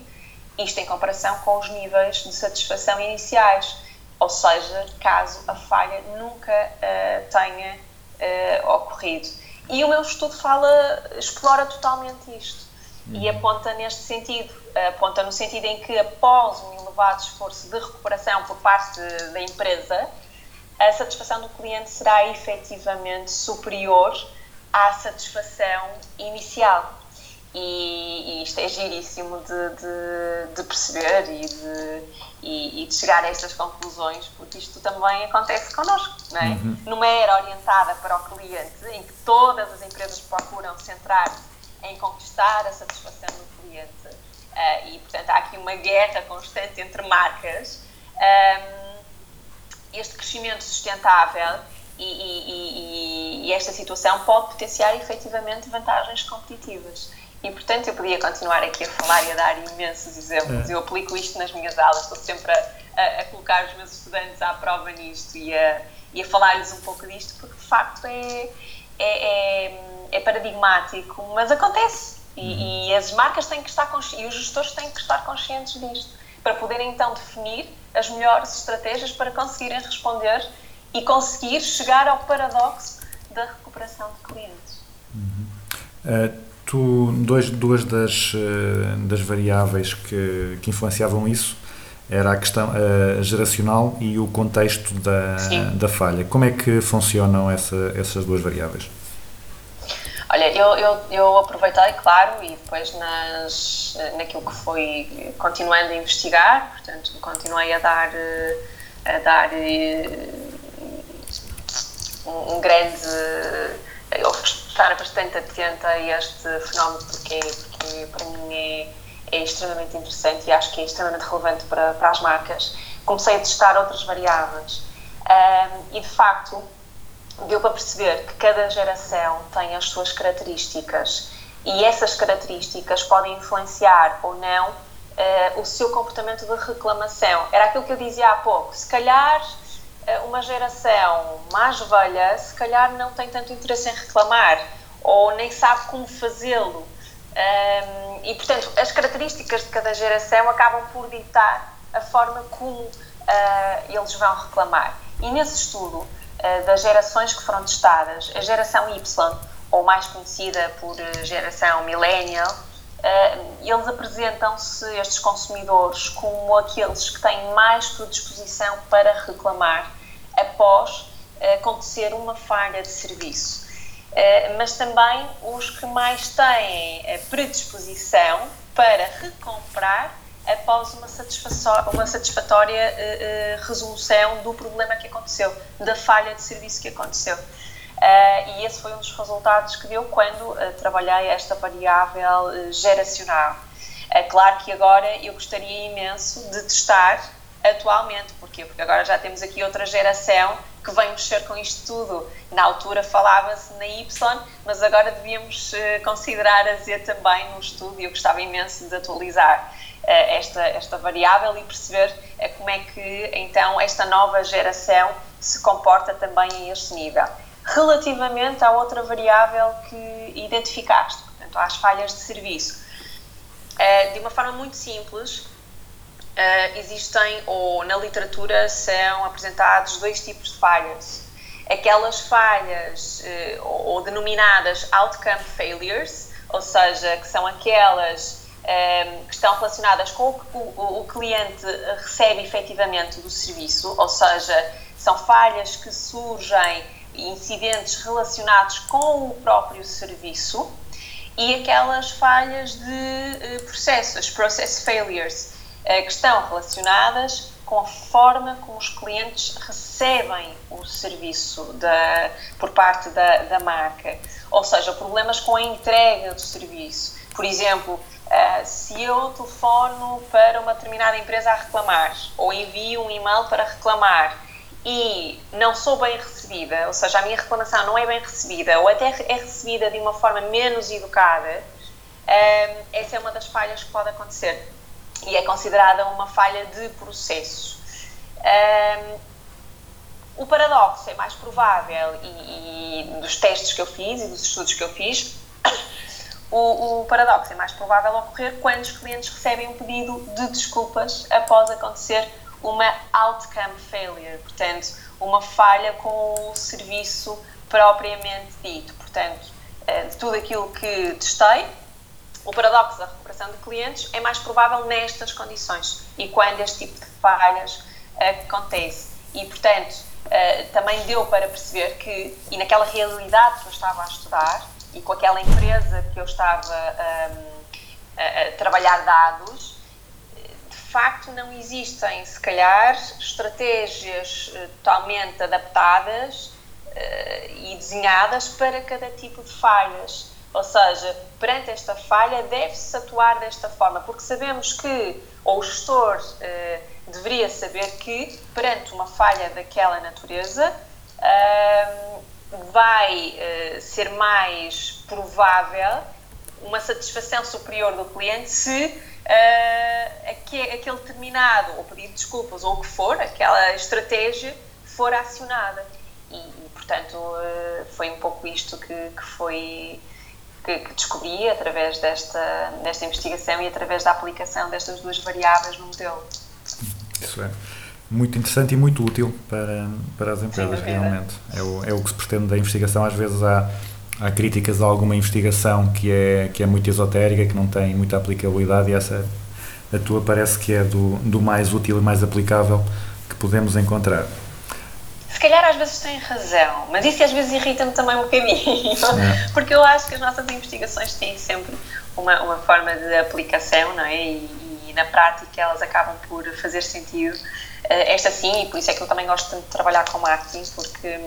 Isto em comparação com os níveis de satisfação iniciais, ou seja, caso a falha nunca uh, tenha uh, ocorrido. E o meu estudo fala, explora totalmente isto uhum. e aponta neste sentido, aponta no sentido em que após um elevado esforço de recuperação por parte da empresa, a satisfação do cliente será efetivamente superior à satisfação inicial. E, e isto é giríssimo de, de, de perceber e de, e, e de chegar a estas conclusões, porque isto também acontece connosco, não é? Numa era orientada para o cliente, em que todas as empresas procuram centrar-se em conquistar a satisfação do cliente, ah, e portanto há aqui uma guerra constante entre marcas. ahm, este crescimento sustentável e, e- e- esta situação pode potenciar efetivamente vantagens competitivas. E, portanto, eu podia continuar aqui a falar e a dar imensos exemplos. Eu aplico isto nas minhas aulas, estou sempre a, a- a colocar os meus estudantes à prova nisto e a, e a falar-lhes um pouco disto, porque de facto é, é, é, é paradigmático, mas acontece. E, e as marcas têm que estar consci- e os gestores têm que estar conscientes disto, para poderem então definir as melhores estratégias para conseguirem responder e conseguir chegar ao paradoxo da recuperação de clientes. Uh, tu, dois, duas das, uh, das variáveis que, que influenciavam isso era a questão uh, geracional e o contexto da, Sim. da falha. Como é que funcionam essa, essas duas variáveis? Olha, eu, eu, eu aproveitei, claro, e depois nas, naquilo que foi continuando a investigar, portanto, continuei a dar, eh, a dar eh, um, um grande. Eu estar bastante atenta a este fenómeno porque, porque para mim é, é extremamente interessante e acho que é extremamente relevante para, para as marcas. Comecei a testar outras variáveis Ahm, e, de facto, deu para perceber que cada geração tem as suas características e essas características podem influenciar ou não eh, o seu comportamento de reclamação. Era aquilo que eu dizia há pouco. Se calhar eh, uma geração mais velha, se calhar não tem tanto interesse em reclamar ou nem sabe como fazê-lo. Um, e, portanto, as características de cada geração acabam por ditar a forma como uh, eles vão reclamar. E nesse estudo uh, das gerações que foram testadas, a geração Y, ou mais conhecida por uh, geração Millennial, uh, eles apresentam-se, estes consumidores, como aqueles que têm mais predisposição para reclamar após acontecer uma falha de serviço. Mas também os que mais têm predisposição para recomprar após uma, uma satisfatória uh, uh, resolução do problema que aconteceu, da falha de serviço que aconteceu. e esse foi um dos resultados que deu quando trabalhei esta variável geracional. É claro que agora eu gostaria imenso de testar atualmente, porquê? Porque agora já temos aqui outra geração que vem mexer com isto tudo. Na altura falava-se na Y, mas agora devíamos uh, considerar a Z também no estudo e eu gostava imenso de atualizar uh, esta, esta variável e perceber uh, como é que então esta nova geração se comporta também a este nível. Relativamente à outra variável que identificaste, portanto, às falhas de serviço, de uma forma muito simples, existem, ou na literatura são apresentados dois tipos de falhas. Aquelas falhas, ou, denominadas outcome failures, ou seja, que são aquelas que estão relacionadas com o que o, o cliente recebe efetivamente do serviço, ou seja, são falhas que surgem, incidentes relacionados com o próprio serviço, e aquelas falhas de uh, processo, as process failures, que estão relacionadas com a forma como os clientes recebem o serviço da, por parte da, da marca. Ou seja, problemas com a entrega do serviço. Por exemplo, uh, se eu telefono para uma determinada empresa a reclamar ou envio um e-mail para reclamar e não sou bem recebida, ou seja, a minha reclamação não é bem recebida ou até é recebida de uma forma menos educada, uh, essa é uma das falhas que pode acontecer e é considerada uma falha de processo. Um, o paradoxo é mais provável, e, e, dos testes que eu fiz e dos estudos que eu fiz, o, o, paradoxo é mais provável ocorrer quando os clientes recebem um pedido de desculpas após acontecer uma outcome failure, portanto, uma falha com o serviço propriamente dito. Portanto, de tudo aquilo que testei, o paradoxo da recuperação de clientes é mais provável nestas condições e quando este tipo de falhas acontece. E, portanto, eh, também deu para perceber que, e naquela realidade que eu estava a estudar, e com aquela empresa que eu estava ahm, a, a trabalhar dados, de facto não existem, se calhar, estratégias eh, totalmente adaptadas eh, e desenhadas para cada tipo de falhas. Ou seja, perante esta falha deve-se atuar desta forma, porque sabemos que, ou o gestor eh, deveria saber que, perante uma falha daquela natureza, ahm, vai eh, ser mais provável uma satisfação superior do cliente se eh, aque- aquele determinado, ou pedido de desculpas, ou o que for, aquela estratégia for acionada. E, e, portanto, eh, foi um pouco isto que, que foi que descobri através desta, desta investigação e através da aplicação destas duas variáveis no modelo. Isso é muito interessante e muito útil para, para as empresas, realmente. É o, é o que se pretende da investigação. Às vezes há, há críticas a alguma investigação que é, que é muito esotérica, que não tem muita aplicabilidade, e essa, a tua, parece que é do, do mais útil e mais aplicável que podemos encontrar. Se calhar às vezes tem razão, mas isso às vezes irrita-me também um bocadinho, *laughs* porque eu acho que as nossas investigações têm sempre uma, uma forma de aplicação, não é? E, e na prática elas acabam por fazer sentido. Eh, esta sim, e por isso é que eu também gosto tanto de trabalhar com marketing, porque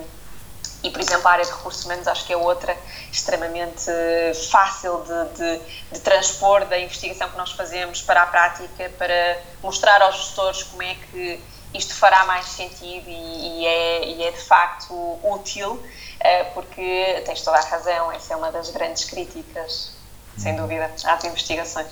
e, por exemplo, a área de recursos humanos acho que é outra extremamente fácil de, de, de transpor da investigação que nós fazemos para a prática, para mostrar aos gestores como é que isto fará mais sentido e, e é, e é de facto útil, eh, porque tens toda a razão, essa é uma das grandes críticas, sem dúvida, às investigações.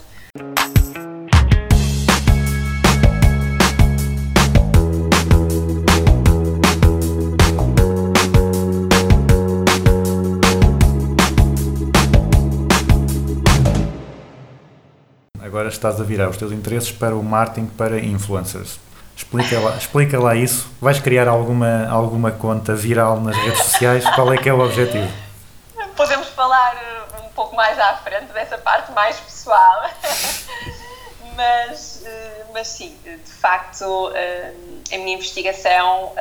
Agora estás a virar os teus interesses para o marketing para influencers. Explica lá, explica lá isso. Vais criar alguma, alguma conta viral nas redes sociais? Qual é que é o objetivo? Podemos falar eh, um pouco mais à frente dessa parte mais pessoal. *laughs* mas, eh, mas sim, de facto, eh, a minha investigação,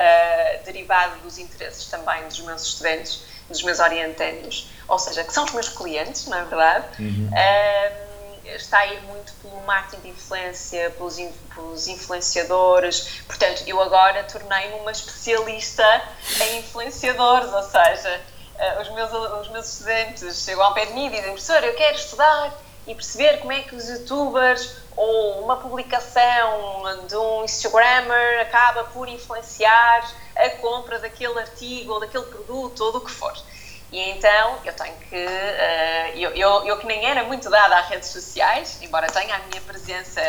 derivada dos interesses também dos meus estudantes, dos meus orientandos, ou seja, que são os meus clientes, não é verdade? Eh, está a ir muito pelo marketing de influência, pelos, pelos influenciadores. Portanto, eu agora tornei-me uma especialista em influenciadores, ou seja, eh, os, meus, os meus estudantes chegam ao pé de mim e dizem: professor, eu quero estudar e perceber como é que os youtubers ou uma publicação de um Instagrammer acaba por influenciar a compra daquele artigo ou daquele produto ou do que for. E então eu tenho que. eh, eu, eu, eu que nem era muito dada às redes sociais, embora tenha a minha presença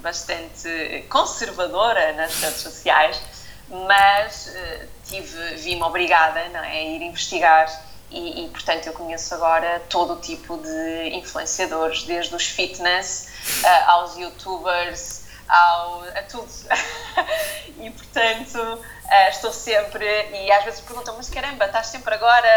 bastante conservadora nas redes sociais, mas eh, tive, vi-me obrigada não é, a ir investigar e, e, portanto eu conheço agora todo o tipo de influenciadores, desde os fitness eh, aos youtubers, ao, a tudo. *laughs* e portanto eh, estou sempre, e às vezes perguntam, mas caramba, estás sempre agora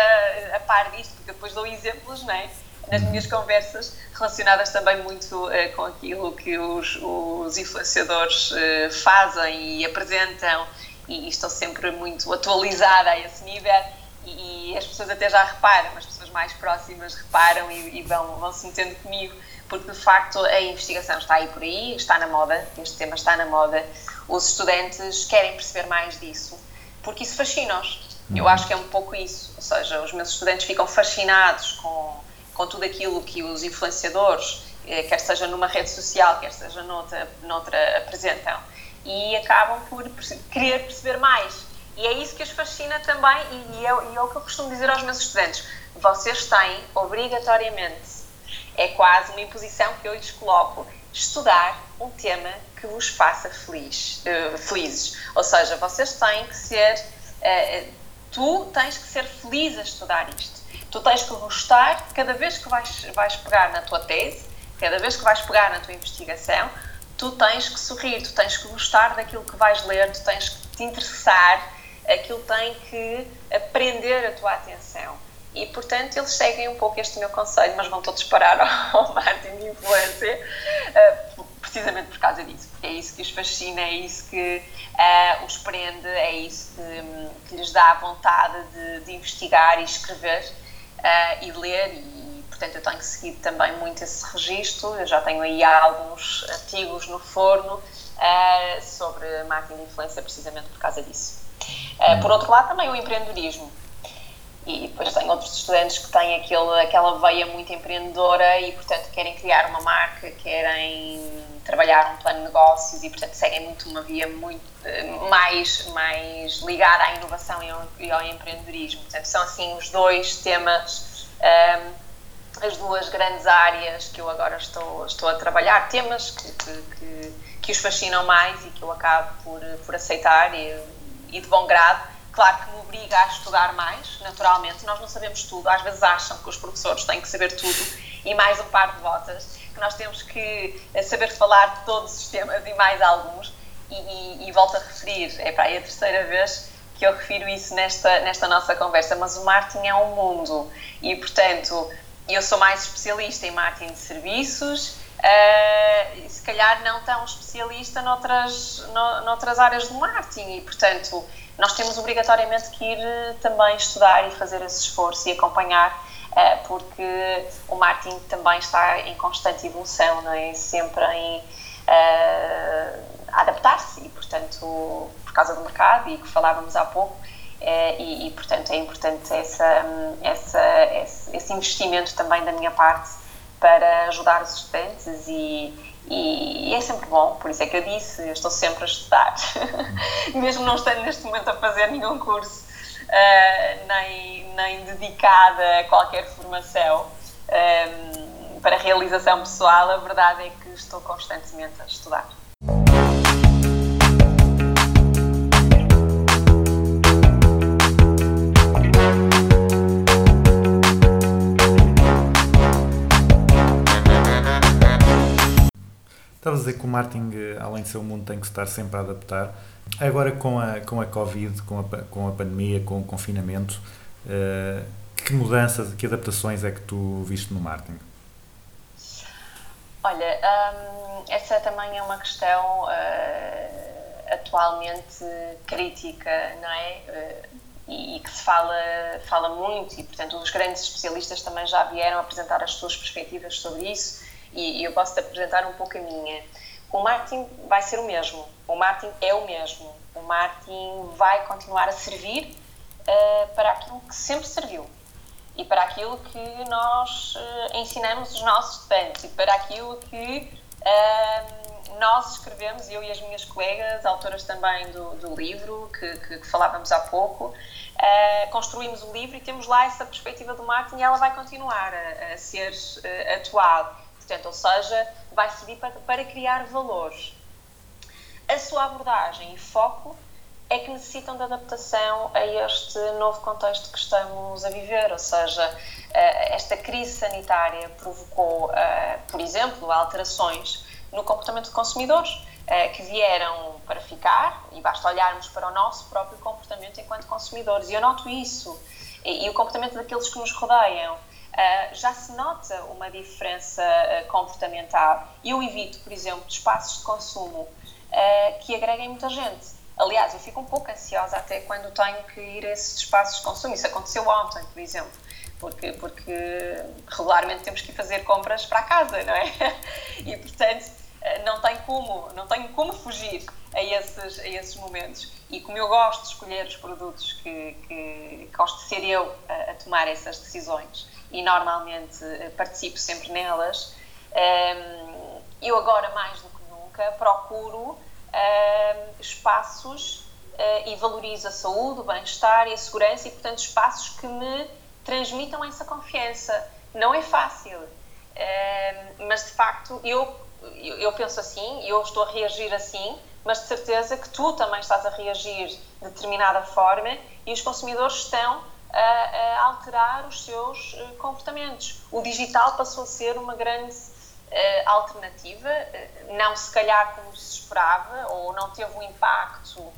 a par disto, porque depois dou exemplos, não é? Nas minhas conversas, relacionadas também muito eh, com aquilo que os, os influenciadores eh, fazem e apresentam, e estou sempre muito atualizada a esse nível. E, e as pessoas até já reparam, as pessoas mais próximas reparam e, e vão, vão se metendo comigo, porque de facto a investigação está aí por aí, está na moda, este tema está na moda. Os estudantes querem perceber mais disso, porque isso fascina-os. Eu acho que é um pouco isso, ou seja, os meus estudantes ficam fascinados com, com tudo aquilo que os influenciadores, eh, quer seja numa rede social, quer seja noutra, noutra apresentam, e acabam por querer perceber mais. E é isso que os fascina também, e é, e é o que eu costumo dizer aos meus estudantes: vocês têm, obrigatoriamente, é quase uma imposição que eu lhes coloco, estudar um tema que vos faça feliz, eh, felizes. Ou seja, vocês têm que ser, eh, tu tens que ser feliz a estudar isto. Tu tens que gostar cada vez que vais, vais pegar na tua tese, cada vez que vais pegar na tua investigação, tu tens que sorrir, tu tens que gostar daquilo que vais ler, tu tens que te interessar, aquilo tem que prender a tua atenção. E, portanto, eles seguem um pouco este meu conselho, mas vão todos parar *laughs* ao marketing de influência, eh, precisamente por causa disso, porque é isso que os fascina, é isso que uh, os prende, é isso que, que lhes dá vontade de, de investigar e escrever uh, e ler. E portanto eu tenho seguido também muito esse registro, eu já tenho aí alguns artigos no forno sobre marketing de influência precisamente por causa disso. por outro lado também o empreendedorismo, e depois tenho outros estudantes que têm aquele, aquela veia muito empreendedora e, portanto, querem criar uma marca, querem trabalhar um plano de negócios e, portanto, seguem muito uma via muito eh, mais, mais ligada à inovação e ao, e ao empreendedorismo. Portanto, são, assim, os dois temas, um, ehm, as duas grandes áreas que eu agora estou, estou a trabalhar, temas que, que, que, que os fascinam mais e que eu acabo por, por aceitar e, e de bom grado Claro que me obriga a estudar mais, naturalmente. Nós não sabemos tudo. Às vezes acham que os professores têm que saber tudo e mais um par de botas, que nós temos que eh, saber falar de todos os temas e mais alguns. E, e, e volto a referir, é para aí a terceira vez que eu refiro isso nesta, nesta nossa conversa, mas o marketing é um mundo e, portanto, eu sou mais especialista em marketing de serviços, uh, se calhar não tão especialista noutras, no, noutras áreas do marketing e, portanto, nós temos obrigatoriamente que ir eh, também estudar e fazer esse esforço e acompanhar, eh, porque o marketing também está em constante evolução, não é? sempre em uh, adaptar-se e, portanto, por causa do mercado e que falávamos há pouco, e, e, portanto é importante essa, essa, esse, esse investimento também da minha parte para ajudar os estudantes e, e, é sempre bom, por isso é que eu disse, eu estou sempre a estudar, *laughs* mesmo não estando neste momento a fazer nenhum curso, uh, nem, nem dedicada a qualquer formação um, ehm, para realização pessoal, a verdade é que estou constantemente a estudar. Estavas a dizer que o marketing, eh, além de ser um mundo, tem que estar sempre a adaptar. Agora, com a, com a Covid, com a, com a pandemia, com o confinamento, uh, que mudanças, que adaptações é que tu viste no marketing? Olha, um, essa também é uma questão uh, atualmente crítica, não é? Uh, e, e, que se fala, fala muito, e portanto os grandes especialistas também já vieram apresentar as suas perspectivas sobre isso e, eu posso te apresentar um pouco a minha. O marketing vai ser o mesmo, o marketing é o mesmo, o marketing vai continuar a servir uh, para aquilo que sempre serviu. E para aquilo que nós uh, ensinamos os nossos estudantes. E para aquilo que uh, nós escrevemos, eu e as minhas colegas, autoras também do, do livro que, que, que, falávamos há pouco, uh, construímos o livro e temos lá essa perspectiva do marketing e ela vai continuar a, a ser atual. Ou seja, vai servir para, para criar valores. A sua abordagem e foco é que necessitam de adaptação a este novo contexto que estamos a viver, ou seja, eh, esta crise sanitária provocou, eh, por exemplo, alterações no comportamento de consumidores eh, que vieram para ficar e basta olharmos para o nosso próprio comportamento enquanto consumidores. E eu noto isso e o comportamento daqueles que nos rodeiam. Uh, já se nota uma diferença uh, comportamental. Eu evito, por exemplo, espaços de consumo uh, que agreguem muita gente. Aliás, eu fico um pouco ansiosa até quando tenho que ir a esses espaços de consumo. Isso aconteceu ontem, por exemplo, porque, porque regularmente temos que ir fazer compras para casa, não é? *laughs* E, portanto, não tenho como, não tenho como fugir a esses, a esses momentos. E como eu gosto de escolher os produtos que, que gosto de ser eu a, a tomar essas decisões, e normalmente eh, participo sempre nelas, eu agora mais do que nunca procuro espaços eh, e valorizo a saúde, o bem-estar e a segurança e, portanto, espaços que me transmitam essa confiança. Não é fácil, mas de facto eu, eu penso assim, eu estou a reagir assim, mas de certeza que tu também estás a reagir de determinada forma e os consumidores estão a, a alterar os seus uh, comportamentos. O digital passou a ser uma grande uh, alternativa, uh, não se calhar como se esperava, ou não teve o impacto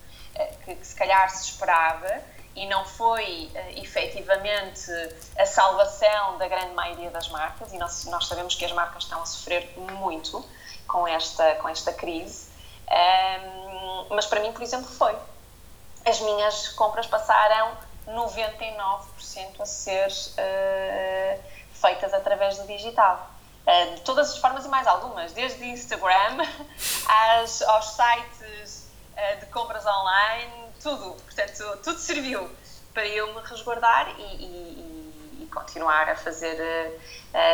que, que, se calhar se esperava, e não foi efetivamente a salvação da grande maioria das marcas, e nós, nós sabemos que as marcas estão a sofrer muito com esta, com esta crise, um, mas para mim, por exemplo, foi. As minhas compras passaram 99% a ser uh, feitas através do digital. Uh, de todas as formas e mais algumas, desde Instagram *laughs* às, aos sites uh, de compras online, tudo. Portanto, tudo serviu para eu me resguardar e, e, e continuar a fazer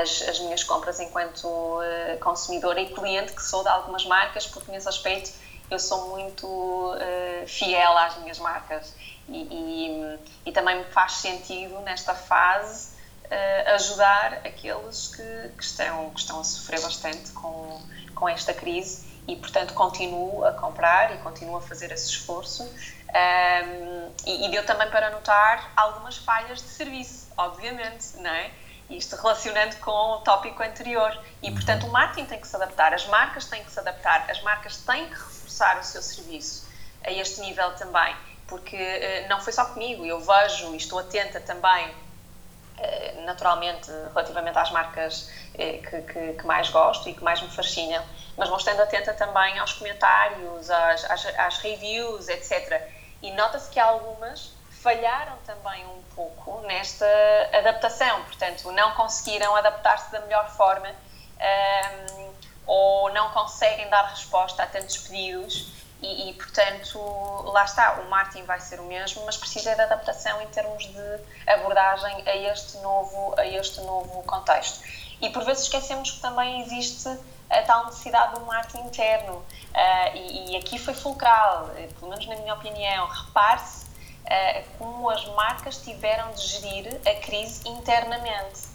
as, as, minhas compras enquanto consumidora e cliente que sou de algumas marcas, porque nesse aspecto eu sou muito fiel às minhas marcas e, e, e também me faz sentido nesta fase uh, ajudar aqueles que, que, estão, que estão a sofrer bastante com, com esta crise e, portanto, continuo a comprar e continuo a fazer esse esforço. Um, e, e deu também para notar algumas falhas de serviço, obviamente, não é? Isto relacionando com o tópico anterior. E, Uhum. portanto, o marketing tem que se adaptar, as marcas têm que se adaptar, as marcas têm que reforçar o seu serviço a este nível também porque uh, não foi só comigo, eu vejo e estou atenta também, uh, naturalmente, relativamente às marcas uh, que, que, que, mais gosto e que mais me fascinam, mas vou estando atenta também aos comentários, às, às, às reviews, etc. E nota-se que algumas falharam também um pouco nesta adaptação, portanto, não conseguiram adaptar-se da melhor forma um, ou não conseguem dar resposta a tantos pedidos e, e, portanto, lá está, o marketing vai ser o mesmo, mas precisa de adaptação em termos de abordagem a este novo, a este novo contexto. E por vezes esquecemos que também existe a tal necessidade do marketing interno, uh, e, e, aqui foi fulcral, pelo menos na minha opinião, repare-se uh, como as marcas tiveram de gerir a crise internamente,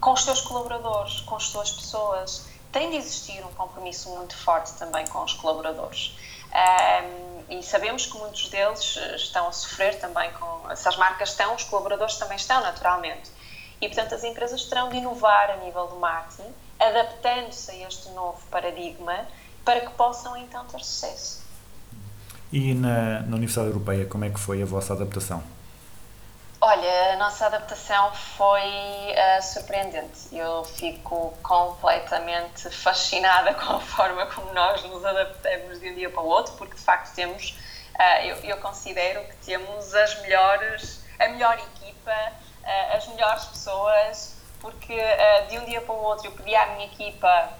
com os seus colaboradores, com as suas pessoas. Tem de existir um compromisso muito forte também com os colaboradores. Um, e sabemos que muitos deles estão a sofrer também com. Se as marcas estão, os colaboradores também estão, naturalmente. E, portanto, as empresas terão de inovar a nível do marketing, adaptando-se a este novo paradigma, para que possam então ter sucesso. E na, na Universidade Europeia, como é que foi a vossa adaptação? Olha, a nossa adaptação foi uh, surpreendente. Eu fico completamente fascinada *laughs* com a forma como nós nos adaptamos de um dia para o outro, porque de facto temos, uh, eu, eu, considero que temos as melhores, a melhor equipa, uh, as melhores pessoas, porque de um dia para o outro eu pedi à minha equipa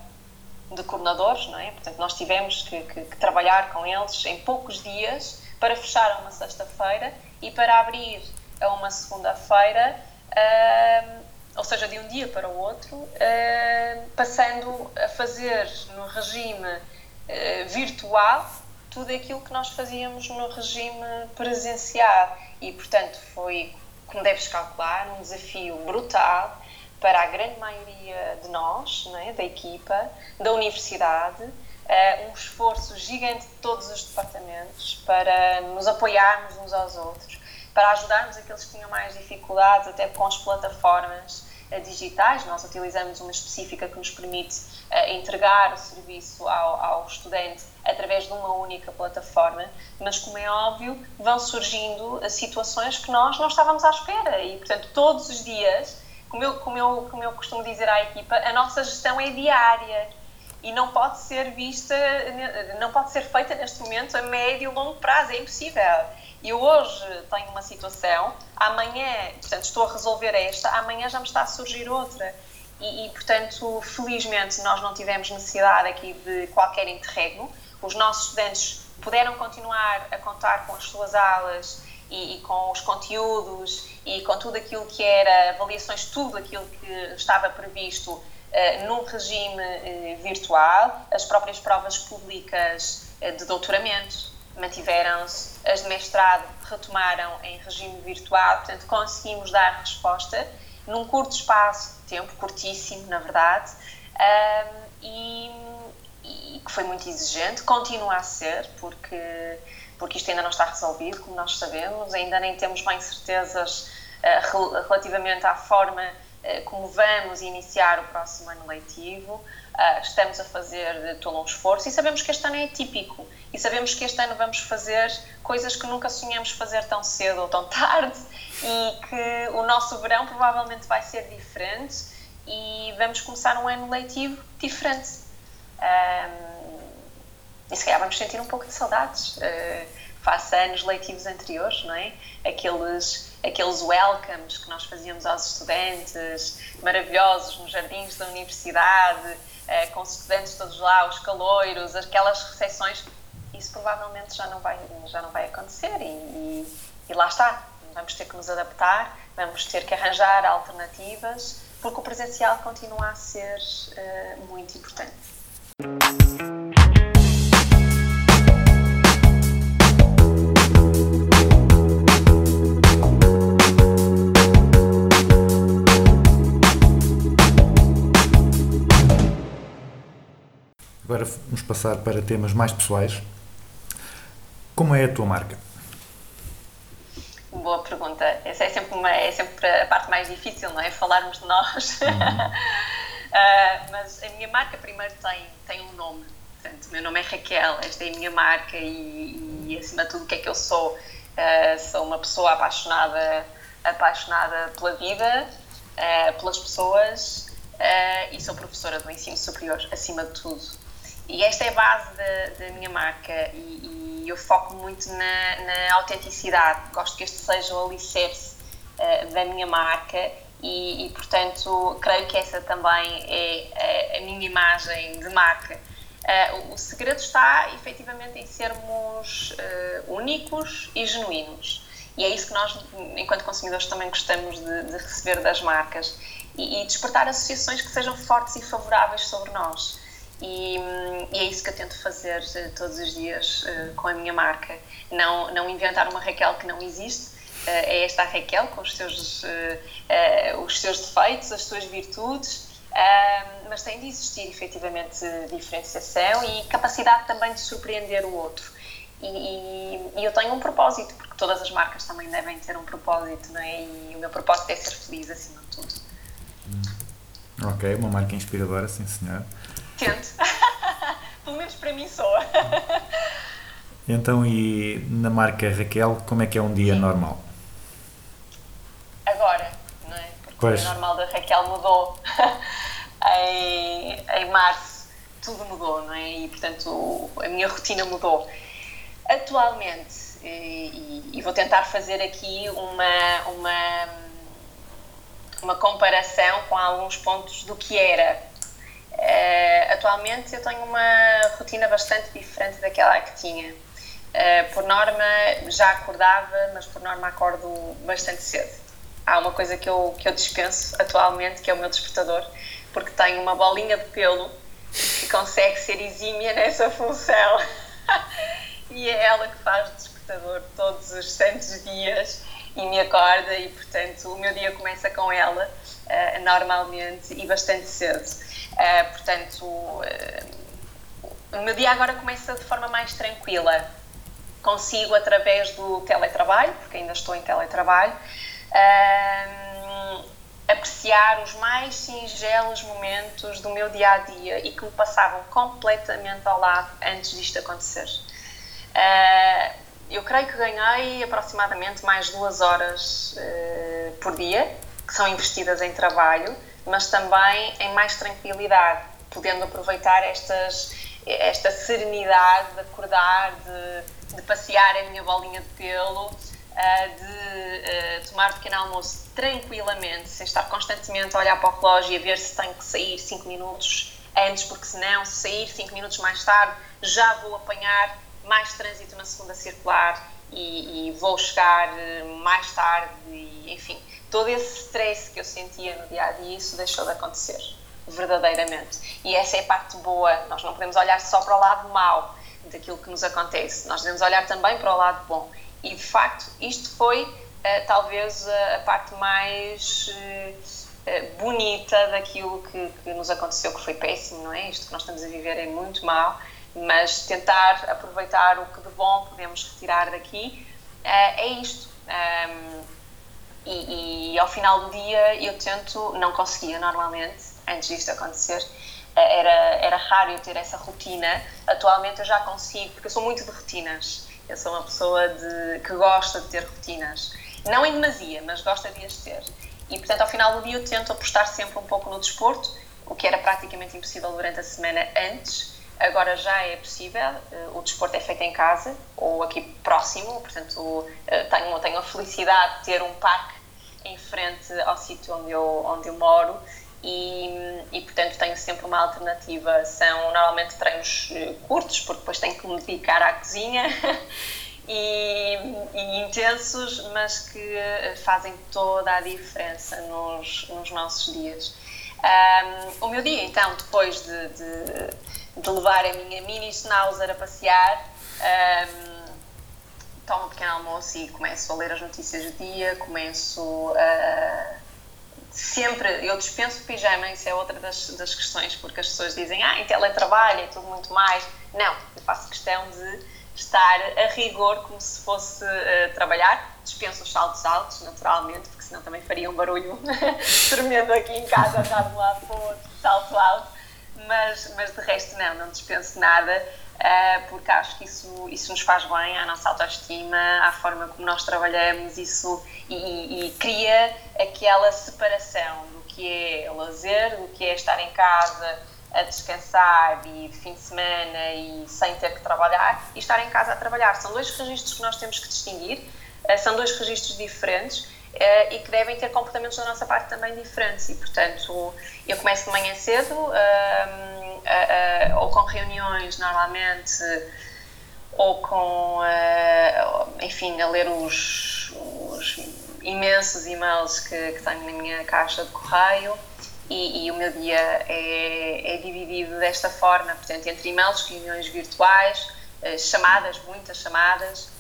de coordenadores, não é? Portanto, nós tivemos que, que, que trabalhar com eles em poucos dias para fechar uma sexta-feira e para abrir a uma segunda-feira, uh, ou seja, de um dia para o outro, uh, passando a fazer no regime uh, virtual tudo aquilo que nós fazíamos no regime presencial. E, portanto, foi, como deves calcular, um desafio brutal para a grande maioria de nós, né, da equipa, da universidade, um esforço gigante de todos os departamentos para nos apoiarmos uns aos outros para ajudarmos aqueles que tinham mais dificuldades, até com as plataformas uh, digitais. Nós utilizamos uma específica que nos permite uh, entregar o serviço ao, ao, estudante através de uma única plataforma, mas, como é óbvio, vão surgindo uh, situações que nós não estávamos à espera. E, portanto, todos os dias, como eu, como eu, como eu costumo dizer à equipa, a nossa gestão é diária e não pode ser vista, não pode ser feita neste momento a médio e longo prazo, é impossível. Eu hoje tenho uma situação, amanhã, portanto, estou a resolver esta, amanhã já me está a surgir outra. E, e, portanto, felizmente nós não tivemos necessidade aqui de qualquer interregno. Os nossos estudantes puderam continuar a contar com as suas aulas e, e, com os conteúdos e com tudo aquilo que era avaliações, tudo aquilo que estava previsto num regime uh, virtual, as próprias provas públicas uh, de doutoramento mantiveram-se, as de mestrado retomaram em regime virtual, portanto conseguimos dar resposta num curto espaço de tempo, curtíssimo na verdade, e, e que foi muito exigente, continua a ser, porque, porque isto ainda não está resolvido, como nós sabemos, ainda nem temos bem certezas relativamente à forma eh, como vamos iniciar o próximo ano letivo, ah, estamos a fazer todo um esforço e sabemos que este ano é típico e sabemos que este ano vamos fazer coisas que nunca sonhamos fazer tão cedo ou tão *laughs* tarde e que o nosso verão provavelmente vai ser diferente e vamos começar um ano letivo diferente. Um, e se calhar vamos sentir um pouco de saudades uh, face a anos letivos anteriores, não é? Aqueles, aqueles welcomes que nós fazíamos aos estudantes, maravilhosos nos jardins da universidade, uh, com os estudantes todos lá, os caloiros, aquelas recepções, isso provavelmente já não vai, já não vai acontecer e, e, e lá está. Vamos ter que nos adaptar, vamos ter que arranjar alternativas, porque o presencial continua a ser uh, muito importante. Agora vamos passar para temas mais pessoais. Como é a tua marca? Boa pergunta. Essa é sempre, uma, é sempre a parte mais difícil, não é? Falarmos de nós. Uh, *laughs* mas a minha marca primeiro tem, tem um nome. Portanto, o meu nome é Raquel, esta é a minha marca e, e acima de tudo o que é que eu sou? Uh, sou uma pessoa apaixonada, apaixonada pela vida, uh, pelas pessoas e sou professora do ensino superior, acima de tudo. E esta é a base da, minha marca e, e, eu foco muito na, na, autenticidade. Gosto que este seja o alicerce da minha marca e, e, portanto creio que essa também é a, a minha imagem de marca. Uh, o, o, segredo está efetivamente em sermos uh, únicos e genuínos. E é isso que nós, enquanto consumidores, também gostamos de, de receber das marcas e, e, despertar associações que sejam fortes e favoráveis sobre nós. E, e é isso que eu tento fazer uh, todos os dias com a minha marca. Não, não inventar uma Raquel que não existe, é esta a Raquel, com os seus, uh, os seus defeitos, as suas virtudes, uh, mas tem de existir efetivamente diferenciação e capacidade também de surpreender o outro. E, e, e, eu tenho um propósito, porque todas as marcas também devem ter um propósito, não é? E o meu propósito é ser feliz acima de tudo. Ok, uma marca inspiradora, sim senhor. Tento. *laughs* Pelo menos para mim soa. *laughs* então, e na marca Raquel, como é que é um dia sim. normal? Pois. O normal da Raquel mudou *laughs* em, em março, tudo mudou, não é? E portanto a minha rotina mudou. Atualmente, e, e vou tentar fazer aqui uma, uma, uma comparação com alguns pontos do que era. Uh, atualmente eu tenho uma rotina bastante diferente daquela que tinha. Uh, por norma já acordava, mas por norma acordo bastante cedo há uma coisa que eu, que eu dispenso atualmente, que é o meu despertador, porque tenho uma bolinha de pelo que consegue ser exímia nessa função. *laughs* e é ela que faz o despertador todos os santos dias e me acorda e, portanto, o meu dia começa com ela, uh, normalmente, e bastante cedo. Uh, portanto, uh, o meu dia agora começa de forma mais tranquila. Consigo, através do teletrabalho, porque ainda estou em teletrabalho, apreciar os mais singelos momentos do meu dia a dia e que me passavam completamente ao lado antes disto acontecer. Uh, eu creio que ganhei aproximadamente mais duas horas uh, por dia, que são investidas em trabalho, mas também em mais tranquilidade, podendo aproveitar estas, esta serenidade de acordar, de, de passear a minha bolinha de pelo de uh, tomar pequeno almoço tranquilamente, sem estar constantemente a olhar para o relógio e a ver se tenho que sair 5 minutos antes, porque senão, se sair 5 minutos mais tarde, já vou apanhar mais trânsito na segunda circular e, e vou chegar eh, mais tarde, e, enfim, todo esse stress que eu sentia no dia a dia, isso deixou de acontecer, verdadeiramente. E essa é a parte boa, nós não podemos olhar só para o lado mau daquilo que nos acontece, nós devemos olhar também para o lado bom e de facto, isto foi uh, talvez a, parte mais uh, bonita daquilo que, que, nos aconteceu, que foi péssimo, não é? Isto que nós estamos a viver é muito mal, mas tentar aproveitar o que de bom podemos retirar daqui uh, é isto. Um, e, e ao final do dia eu tento, não conseguia normalmente, antes disto acontecer, eh, era, era raro eu ter essa rotina. Atualmente eu já consigo, porque eu sou muito de rotinas. Eu sou uma pessoa de, que gosta de ter rotinas. Não em demasia, mas gosta de as ter. E, portanto, ao final do dia eu tento apostar sempre um pouco no desporto, o que era praticamente impossível durante a semana antes. Agora já é possível, eh, o desporto é feito em casa ou aqui próximo, portanto eh, tenho, tenho a felicidade de ter um parque em frente ao sítio onde eu, onde eu moro e, e, portanto tenho sempre uma alternativa. São normalmente treinos eh, curtos, porque depois tenho que me dedicar à cozinha *laughs* e, e, intensos, mas que fazem toda a diferença nos, nos nossos dias. Um, o meu dia, então, depois de, de, de, levar a minha mini schnauzer a passear, um, tomo um pequeno almoço e começo a ler as notícias do dia, começo a. Sempre, eu dispenso pijama, isso é outra das, das questões, porque as pessoas dizem, ah, em teletrabalho e tudo muito mais. Não, eu faço questão de estar a rigor como se fosse uh, trabalhar. Dispenso os saltos altos, naturalmente, porque senão também faria um barulho *laughs* tremendo aqui em casa, andar de um lado para o outro, salto alto. Mas, mas de resto, não, não dispenso nada, uh, porque acho que isso, isso nos faz bem à nossa autoestima, à forma como nós trabalhamos, isso e, e, e cria aquela separação do que é lazer, do que é estar em casa a descansar e de fim de semana e sem ter que trabalhar e estar em casa a trabalhar. São dois registros que nós temos que distinguir, eh, são dois registros diferentes eh, e que devem ter comportamentos da nossa parte também diferentes e, portanto, eu começo de manhã cedo ou com reuniões normalmente ou com, eh, enfim, a ler os, os imensos e-mails que, que tenho na minha caixa de correio e, e, o meu dia é, é, dividido desta forma, portanto, entre e-mails, reuniões virtuais, eh, chamadas, muitas chamadas.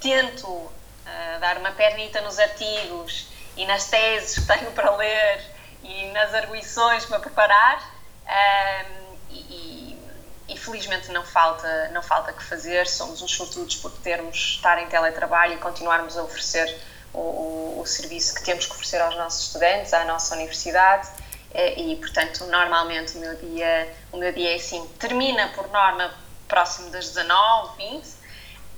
Tento uh, dar uma pernita nos artigos e nas teses que tenho para ler e nas arguições para preparar. Um, e, e, felizmente não falta, não falta que fazer, somos uns sortudos por podermos estar em teletrabalho e continuarmos a oferecer o, o, o serviço que temos que oferecer aos nossos estudantes, à nossa universidade eh, e, portanto, normalmente o meu dia, o meu dia é assim, termina por norma próximo das 19, 20,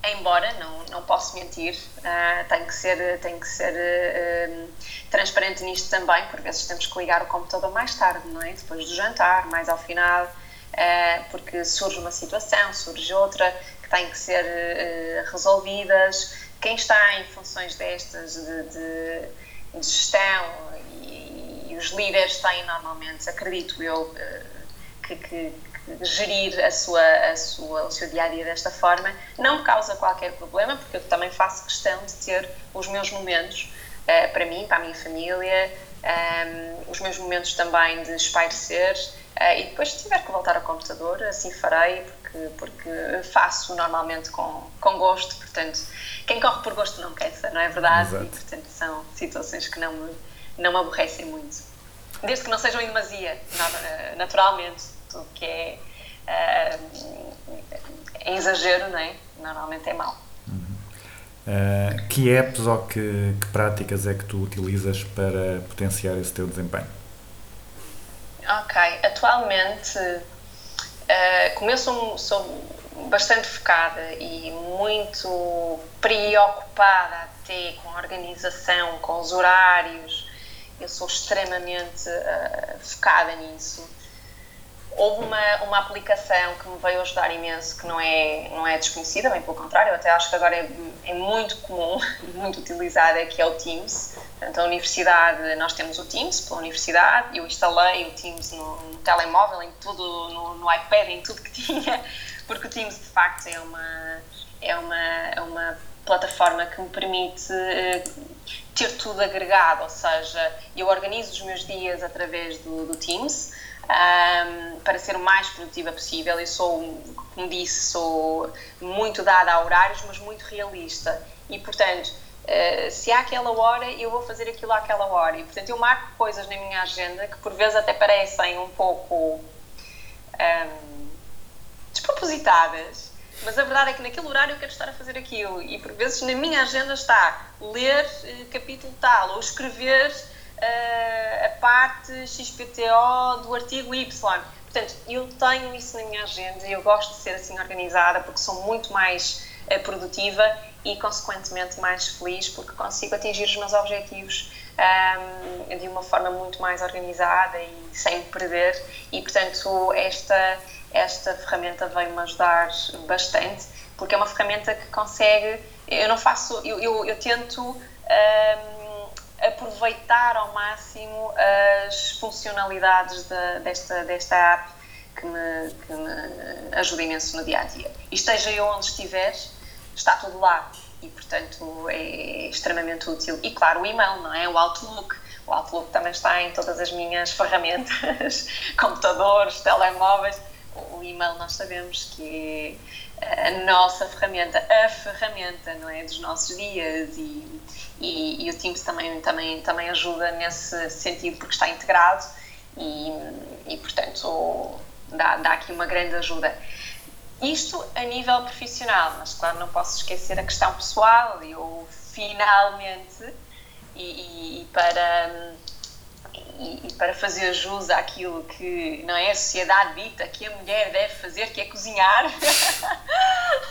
embora não, não posso mentir, uh, tenho que ser, tenho que ser uh, transparente nisto também, por vezes temos que ligar o computador mais tarde, não é? Depois do jantar, mais ao final, uh, porque surge uma situação, surge outra, que tem que ser resolvidas. Quem está em funções destas de, de, de gestão os líderes têm normalmente, acredito eu, que, que gerir a sua, a sua, o seu dia a dia desta forma não me causa qualquer problema, porque eu também faço questão de ter os meus momentos uh, para mim, para a minha família, um, ehm, os meus momentos também de espairecer. Uh, e depois, se tiver que voltar ao computador, assim farei, porque, porque faço normalmente com, com gosto. Portanto, quem corre por gosto não cansa, não é verdade? Exato. E, portanto, são situações que não me, não me aborrecem muito desde que não sejam em demasia, naturalmente. Tudo que é uh, em exagero, não é? normalmente é mau. Uhum. Uh, que apps ou que, que práticas é que tu utilizas para potenciar esse teu desempenho? Ok, atualmente, uh, como eu sou, sou bastante focada e muito preocupada até com a organização, com os horários, eu sou extremamente uh, focada nisso. Houve uma, uma aplicação que me veio ajudar imenso, que não é, não é desconhecida, bem pelo contrário, eu até acho que agora é, é muito comum e *laughs* muito utilizada, que é o Teams. Portanto, a universidade, nós temos o Teams pela universidade, eu instalei o Teams no, no telemóvel, em tudo, no, no iPad, em tudo que *laughs* tinha, porque o Teams de facto é uma, é uma, é uma plataforma que me permite uh, ter tudo agregado, ou seja, eu organizo os meus dias através do, do Teams um, para ser o mais produtiva possível. Eu sou, como disse, sou muito dada a horários, mas muito realista. E, portanto, uh, se há aquela hora, eu vou fazer aquilo àquela hora. E, portanto, eu marco coisas na minha agenda que por vezes até parecem um pouco um, despropositadas, mas a verdade é que naquele horário eu quero estar a fazer aquilo. E por vezes na minha agenda está ler eh, capítulo tal ou escrever eh, a parte XPTO do artigo Y. Portanto, eu tenho isso na minha agenda e eu gosto de ser assim organizada porque sou muito mais eh, produtiva e, consequentemente, mais feliz porque consigo atingir os meus objetivos ahm, de uma forma muito mais organizada e sem me perder. E, portanto, esta, esta ferramenta veio-me ajudar bastante porque é uma ferramenta que consegue. Eu não faço. Eu, eu, eu tento. ahm, aproveitar ao máximo as funcionalidades da- desta, desta app que me, que me ajuda imenso no dia a dia. E esteja eu onde estiver, está tudo lá e, portanto, é extremamente útil. E, claro, o e-mail, não é? O Outlook. O Outlook também está em todas as minhas *laughs* ferramentas, computadores, telemóveis. O e-mail nós sabemos que é a nossa ferramenta, a ferramenta, não é? Dos nossos dias e, e, e o Teams também, também, também ajuda nesse sentido porque está integrado e, e portanto, dá, dá aqui uma grande ajuda. Isto a nível profissional, mas claro, não posso esquecer a questão pessoal. Eu finalmente, e, e- para, e, e para fazer jus àquilo que não é a sociedade dita que a mulher deve fazer, que é cozinhar, *laughs*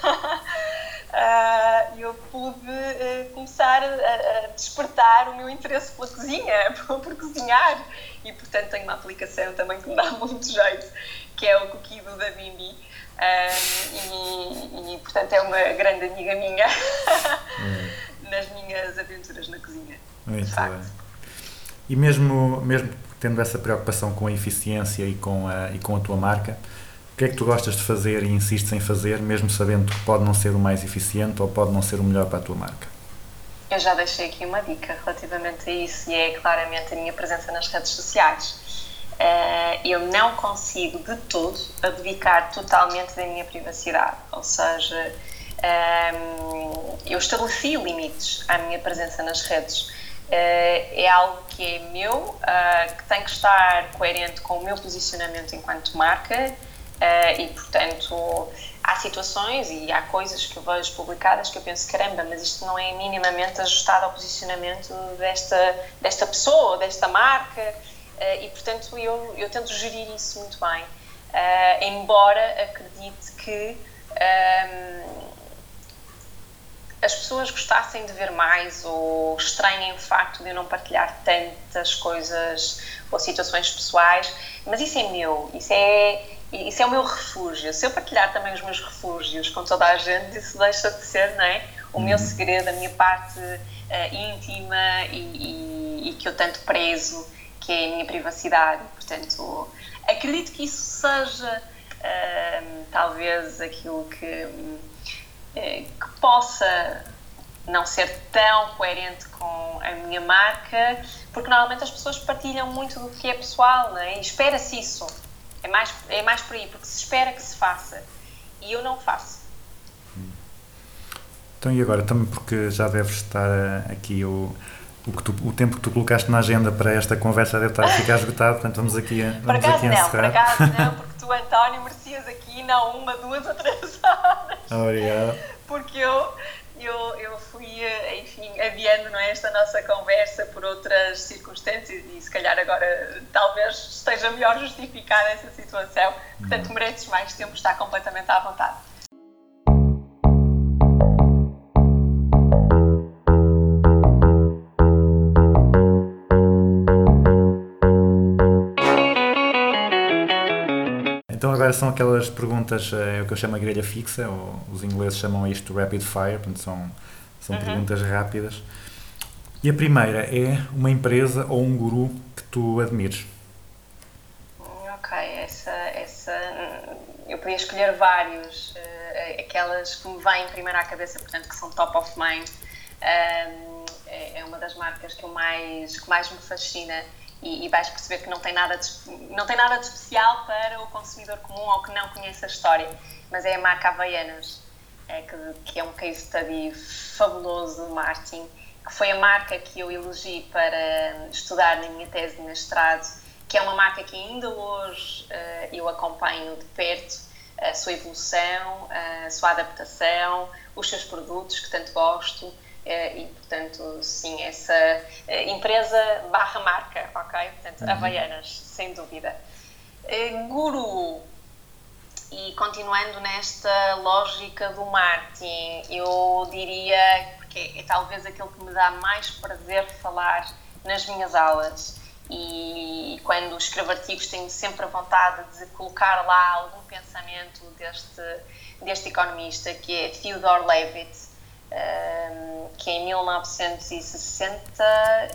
ah, eu pude eh, começar a, a despertar o meu interesse pela cozinha, *laughs* por, por cozinhar. E portanto tenho uma aplicação também que me dá *laughs* muito jeito, que é o Coquido da Bimbi. Ah, e, e, portanto é uma grande amiga minha *laughs* nas minhas aventuras na cozinha. Muito de facto. bem. E mesmo, mesmo tendo essa preocupação com a eficiência e com a, e com a tua marca, que é que tu gostas de fazer e insistes em fazer, mesmo sabendo que pode não ser o mais eficiente ou pode não ser o melhor para a tua marca? Eu já deixei aqui uma dica relativamente a isso e é claramente a minha presença nas redes sociais. Eh, eu não consigo de todo abdicar totalmente da minha privacidade, ou seja, ehm, eu estabeleci limites à minha presença nas redes. Eh, é algo que é meu, ah, que tem que estar coerente com o meu posicionamento enquanto marca eh, e, portanto, há situações e há coisas que vejo publicadas que eu penso, caramba, mas isto não é minimamente ajustado ao posicionamento desta, desta pessoa, desta marca, eh, e, portanto, eu, eu tento gerir isso muito bem, eh, embora acredite que ehm, as pessoas gostassem de ver mais ou estranhem o facto de eu não partilhar tantas coisas ou situações pessoais, mas isso é meu, isso é, isso é o meu refúgio. Se eu partilhar também os meus refúgios com toda a gente, isso deixa de ser não é? o meu segredo, a minha parte eh, íntima e, e- e que eu tanto prezo, que é a minha privacidade. Portanto, acredito que isso seja ehm, talvez aquilo que eh, que possa não ser tão coerente com a minha marca, porque normalmente as pessoas partilham muito do que é pessoal, não é? E espera-se isso. É mais, é mais por aí, porque se espera que se faça. E eu não faço. Então, e agora, também porque já deves estar eh, aqui o, o, que tu- o tempo que tu colocaste na agenda para esta conversa deve estar a ficar esgotado, portanto vamos aqui, a- Por vamos acaso aqui não, por encerrar. acaso não, *laughs* porque tu, António, merecias aqui não uma, duas ou três horas. Obrigado. porque eu, eu, eu fui, eh, enfim, adiando não é, esta nossa conversa por outras circunstâncias e se calhar agora talvez esteja melhor justificada essa situação. Portanto, mereces mais tempo, está completamente à vontade. Agora são aquelas perguntas, eh, é o que eu chamo a grelha fixa, ou os ingleses chamam isto rapid fire, portanto são, são perguntas rápidas. E a primeira é uma empresa ou um guru que tu admires. Ok, essa, essa. Eu podia escolher vários, eh, aquelas que me vêm primeiro à cabeça, portanto, que são top of mind. É é uma das marcas que, mais, que mais me fascina e, e vais perceber que não tem, nada de, não tem nada de especial para o consumidor comum ou que não conhece a história, mas é a marca Havaianas, é, que, que é um case study fabuloso de marketing, que foi a marca que eu elegi para estudar na minha tese de mestrado, que é uma marca que ainda hoje eh, eu acompanho de perto, a sua evolução, a sua adaptação, os seus produtos que tanto gosto e, portanto, sim, essa eh, empresa barra marca, ok? Portanto, Havaianas, sem dúvida. Eh, Guru, e continuando nesta lógica do marketing, eu diria que é talvez aquilo que me dá mais prazer falar nas minhas aulas. E quando escrevo artigos, tenho sempre a vontade de colocar lá algum pensamento deste, deste economista, que é Theodore Levitt, que em 1960,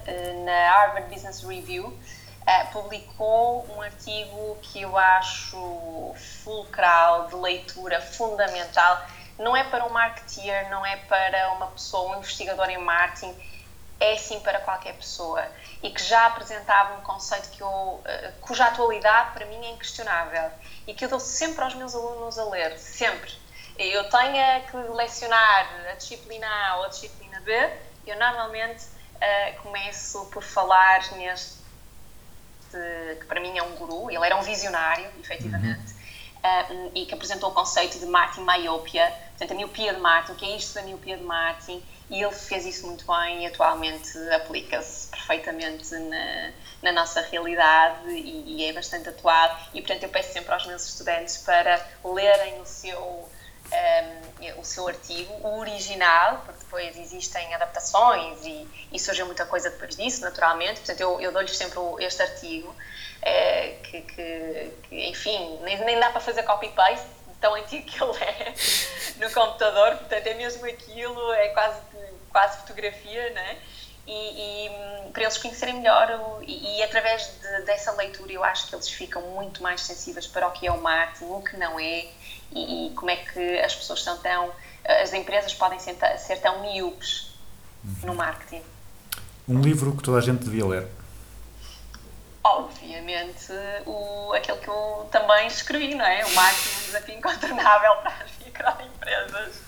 eh, na Harvard Business Review, uh, publicou um artigo que eu acho fulcral, de leitura fundamental. Não é para um marketeer, não é para uma pessoa, um investigador em marketing, é sim para qualquer pessoa. E que já apresentava um conceito que eu, uh, cuja atualidade para mim é inquestionável e que eu dou sempre aos meus alunos a ler, sempre. Eu tenho que lecionar a disciplina A ou a disciplina B, eu normalmente uh, começo por falar neste que para mim é um guru, ele era um visionário, efetivamente, uh, e que apresentou o conceito de Martin Myopia, portanto, a miopia de Martin, o que é isto da miopia de Martin, e ele fez isso muito bem e atualmente aplica-se perfeitamente na, na nossa realidade e, e é bastante atual. E, portanto, eu peço sempre aos meus estudantes para lerem o seu um, o seu artigo, o original, porque depois existem adaptações e, e surge muita coisa depois disso, naturalmente. Portanto, eu, eu dou-lhes sempre este artigo, é, que, que, que, enfim, nem, nem dá para fazer copy-paste, tão antigo que ele é *laughs* no computador, portanto, é mesmo aquilo, é quase, quase fotografia, né? E, e para eles conhecerem melhor, e, e, através de, dessa leitura, eu acho que eles ficam muito mais sensíveis para o que é o marketing, o que não é e, e como é que as pessoas são tão. as empresas podem ser, ser tão miúpes no marketing. Um livro que toda a gente devia ler. Obviamente, o, aquele que eu também escrevi, não é? O marketing é um desafio incontornável *laughs* para as microempresas.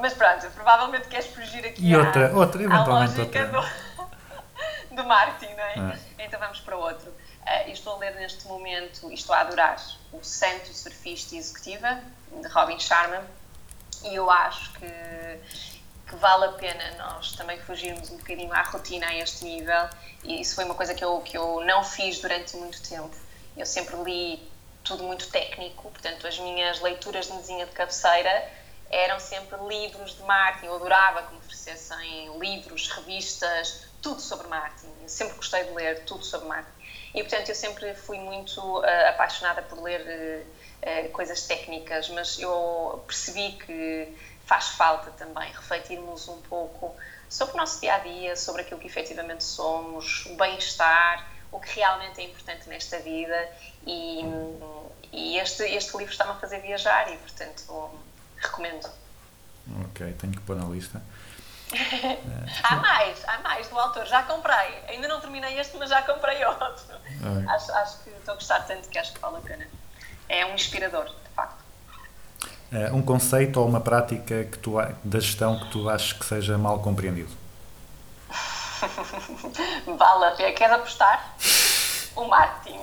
Mas pronto, provavelmente queres fugir aqui E outra, à, outra, à eventualmente lógica outra. do, *laughs* do marketing, não é? Ah. Então vamos para outro. Uh, estou a ler neste momento, e estou a adorar, o Santo Surfista Executiva, de Robin Sharma, e eu acho que, que vale a pena nós também fugirmos um bocadinho à rotina a este nível, e isso foi uma coisa que eu, que eu não fiz durante muito tempo. Eu sempre li tudo muito técnico, portanto, as minhas leituras de mesinha de cabeceira eram sempre livros de marketing. Eu adorava que me oferecessem livros, revistas, tudo sobre marketing. Eu sempre gostei de ler tudo sobre marketing. E, portanto, eu sempre fui muito uh, apaixonada por ler uh, uh, coisas técnicas, mas eu percebi que faz falta também refletirmos um pouco sobre o nosso dia a dia, sobre aquilo que efetivamente somos, o bem-estar, o que realmente é importante nesta vida. E, e este, este livro está-me a fazer viajar e, portanto, recomendo. Ok, tenho que pôr na lista. Há mais, há mais do autor, já comprei. Ainda não terminei este, mas já comprei outro. Ok. Acho, acho que estou a gostar tanto que acho que vale a pena. É um inspirador, de facto. Eh, um conceito ou uma prática que tu, da gestão que tu achas que seja mal compreendido? *laughs* Vale a pena. Queres apostar? O marketing.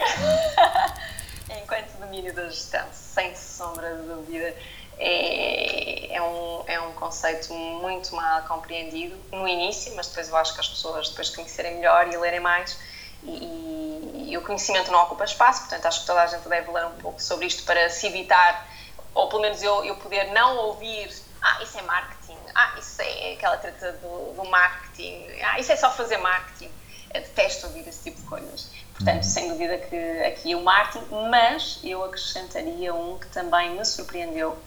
*laughs* Enquanto domínio da gestão, sem sombra de dúvida, é, é, um, é um conceito muito mal compreendido no início, mas depois eu acho que as pessoas, depois de conhecerem melhor e lerem mais, e, e- o conhecimento não ocupa espaço, portanto acho que toda a gente deve ler um pouco sobre isto para se evitar, ou pelo menos eu, eu poder não ouvir, ah, isso é marketing, ah, isso é aquela treta do, do marketing, ah, isso é só fazer marketing. Eu detesto ouvir esse tipo de coisas. Portanto, sem dúvida que aqui é o marketing, mas eu acrescentaria um que também me surpreendeu,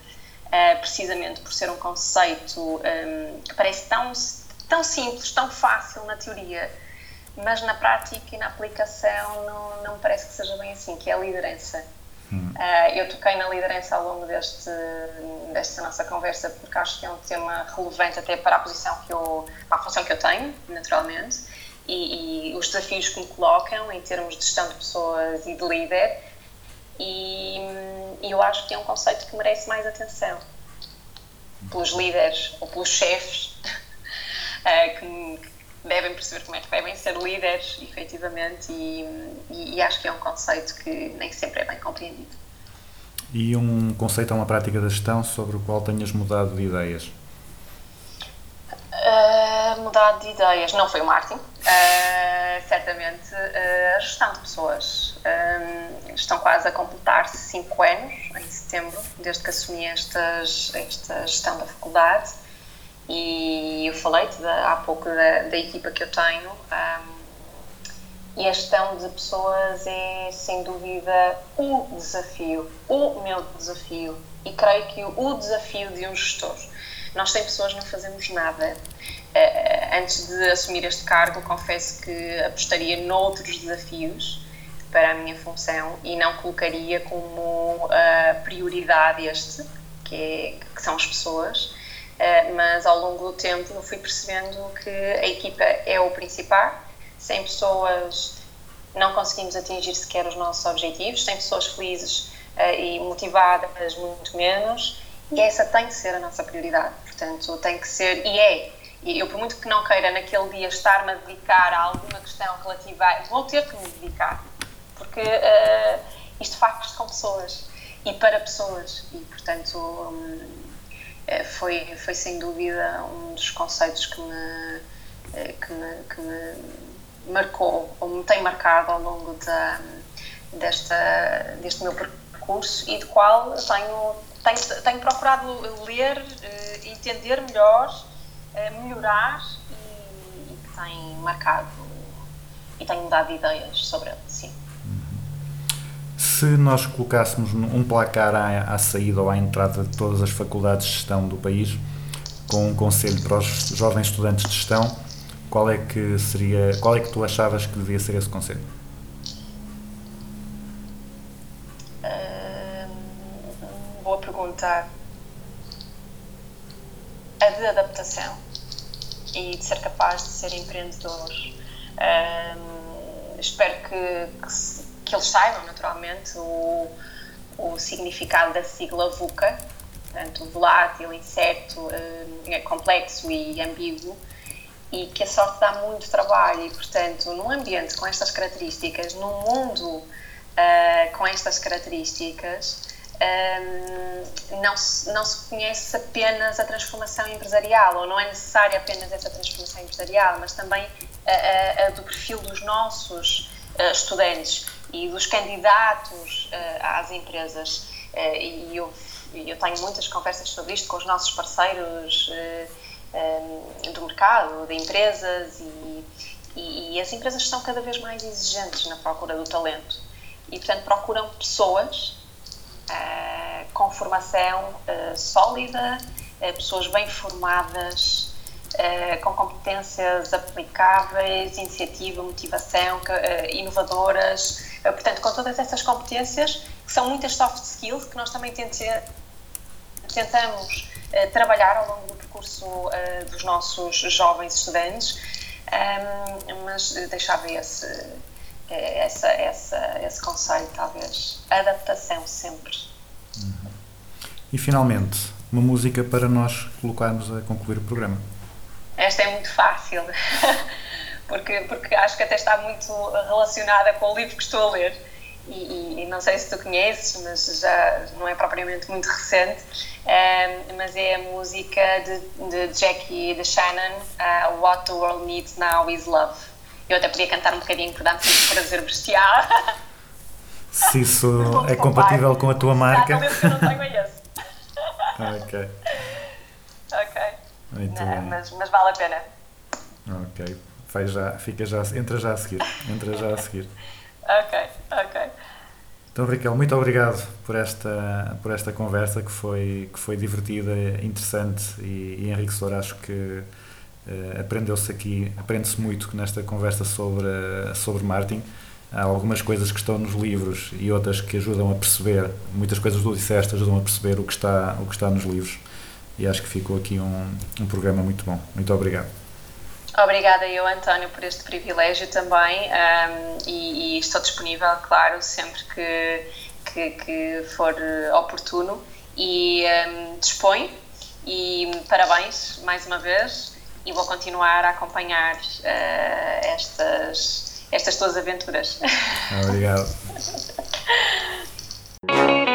eh, precisamente por ser um conceito ehm, que parece tão, tão simples, tão fácil na teoria, mas na prática e na aplicação não, não me parece que seja bem assim, que é a liderança. Uh, eu toquei na liderança ao longo deste, desta nossa conversa porque acho que é um tema relevante até para a posição que eu, para a função que eu tenho, naturalmente, e, e os desafios que me colocam em termos de gestão de pessoas e de líder, e, e eu acho que é um conceito que merece mais atenção pelos líderes ou pelos chefes *laughs* uh, que, devem perceber como é que devem ser líderes, efetivamente, e, e, e acho que é um conceito que nem sempre é bem compreendido. E um conceito ou uma prática da gestão sobre o qual tenhas mudado de ideias? Uh, mudar de ideias, não foi o marketing, uh, certamente uh, a gestão de pessoas. Um, estão quase a completar-se 5 anos, em setembro, desde que assumi estas, esta gestão da faculdade. E eu falei-te há pouco da, da, equipa que eu tenho. Um, e a gestão de pessoas é sem dúvida o desafio, o meu desafio. E creio que o desafio de um gestor. Nós sem pessoas não fazemos nada. Uh, antes de assumir este cargo, confesso que apostaria noutros desafios para a minha função e não colocaria como uh, prioridade este, que, é, que, são as pessoas. Uh, mas ao longo do tempo eu fui percebendo que a equipa é o principal. Sem pessoas não conseguimos atingir sequer os nossos objetivos, sem pessoas felizes e motivadas, muito menos. E essa tem que ser a nossa prioridade. Portanto, tem que ser, e é. Eu, por muito que não queira naquele dia estar-me a dedicar a alguma questão relativa a. vou ter que me dedicar. Porque uh, isto faz com pessoas e para pessoas. E, portanto, um, foi, foi sem dúvida um dos conceitos que me, que me, que me marcou, ou me tem marcado ao longo da, desta, deste meu percurso e de qual tenho tenho, tenho procurado ler, entender melhor, melhorar e, e, tem marcado e tenho dado ideias sobre ele, sim. Se nós colocássemos um placar à, à, saída ou à entrada de todas as faculdades de gestão do país, com um conselho para os jovens estudantes de gestão, qual é que seria, qual é que tu achavas que devia ser esse conselho? perguntar a de adaptação e de ser capaz de ser empreendedor. Um, espero que, que, que, eles saibam, naturalmente, o, o significado da sigla VUCA, portanto, volátil, incerto, um, é complexo e ambíguo, e que a sorte dá muito trabalho. E, portanto, num ambiente com estas características, num mundo uh, com estas características, um, não, se, não se conhece apenas a transformação empresarial, ou não é necessária apenas essa transformação empresarial, mas também a, a, a do perfil dos nossos estudantes e dos candidatos uh, às empresas. Uh, e eu, eu tenho muitas conversas sobre isto com os nossos parceiros do mercado, de empresas, e, e, e as empresas estão cada vez mais exigentes na procura do talento. E, portanto, procuram pessoas com formação sólida, pessoas bem formadas, com competências aplicáveis, iniciativa, motivação, inovadoras, portanto, com todas essas competências, que são muitas soft skills que nós também tentamos trabalhar ao longo do percurso dos nossos jovens estudantes, mas deixava esse essa, essa, esse conceito, talvez. Adaptação sempre. Uhum. E finalmente, uma música para nós colocarmos a concluir o programa. Esta é muito fácil, *laughs* porque, porque acho que até está muito relacionada com o livro que estou a ler. E, e, não sei se tu conheces, mas já não é propriamente muito recente, um, mas é a música de, de Jackie de Shannon, uh, What the World Needs Now is Love. Eu até podia cantar um bocadinho por dar-me sempre prazer bestial. Se isso *laughs* é compatível com a tua marca. Exatamente, eu não tenho esse. *laughs* ok. Ok. Não. Mas, mas vale a pena. Ok. Faz já, fica já, entra já a seguir. Entra já a seguir. *laughs* ok, ok. Então, Raquel, muito obrigado por esta, por esta conversa que foi, que foi divertida, interessante e, e enriquecedora. Acho que Uh, Aprendeu-se aqui, aprende-se muito nesta conversa sobre, sobre marketing. Há algumas coisas que estão nos livros e outras que ajudam a perceber, muitas coisas do disseste ajudam a perceber o que está, o que está nos livros. E acho que ficou aqui um, um programa muito bom. Muito obrigado. Obrigada eu, António, por este privilégio também um, e, e, estou disponível, claro, sempre que, que, que for oportuno e um, dispõe e parabéns mais uma vez e vou continuar a acompanhar uh, estas, estas tuas aventuras. Obrigado. *laughs*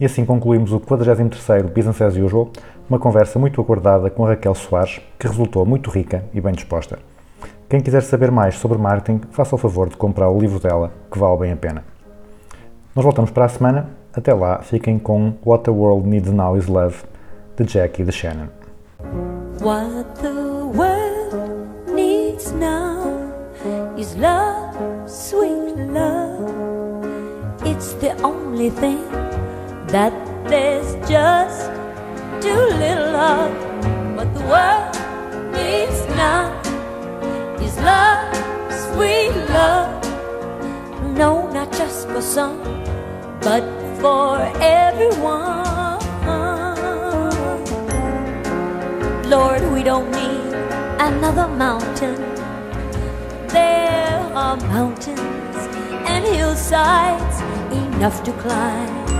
E assim concluímos o 43º Business as Usual, uma conversa muito aguardada com a Raquel Soares, que resultou muito rica e bem disposta. Quem quiser saber mais sobre marketing, faça o favor de comprar o livro dela, que vale bem a pena. Nós voltamos para a semana. Até lá, fiquem com What the World Needs Now is Love, de Jackie de Shannon. What the world needs now is love, sweet love. It's the only thing that there's just too little of. What the world needs now is love, sweet love. No, not just for some, but for everyone. Lord, we don't need another mountain. There are mountains and hillsides enough to climb.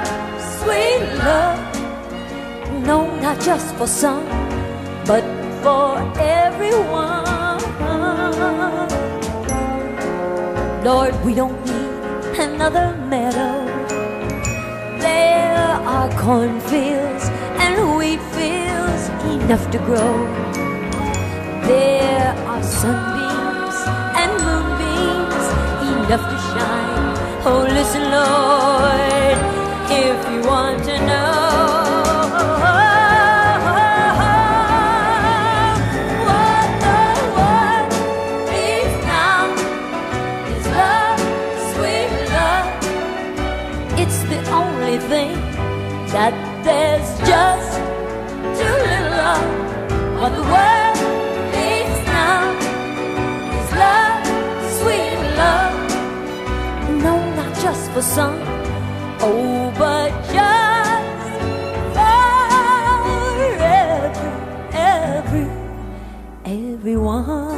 love. No, not just for some, but for everyone. Lord, we don't need another meadow. There are cornfields and wheat fields enough to grow. There are sunbeams and moonbeams enough to shine. Oh, listen, Lord, that there's just too little. What the world needs now is love, sweet love. No, not just for some, oh, but just for every, every, everyone.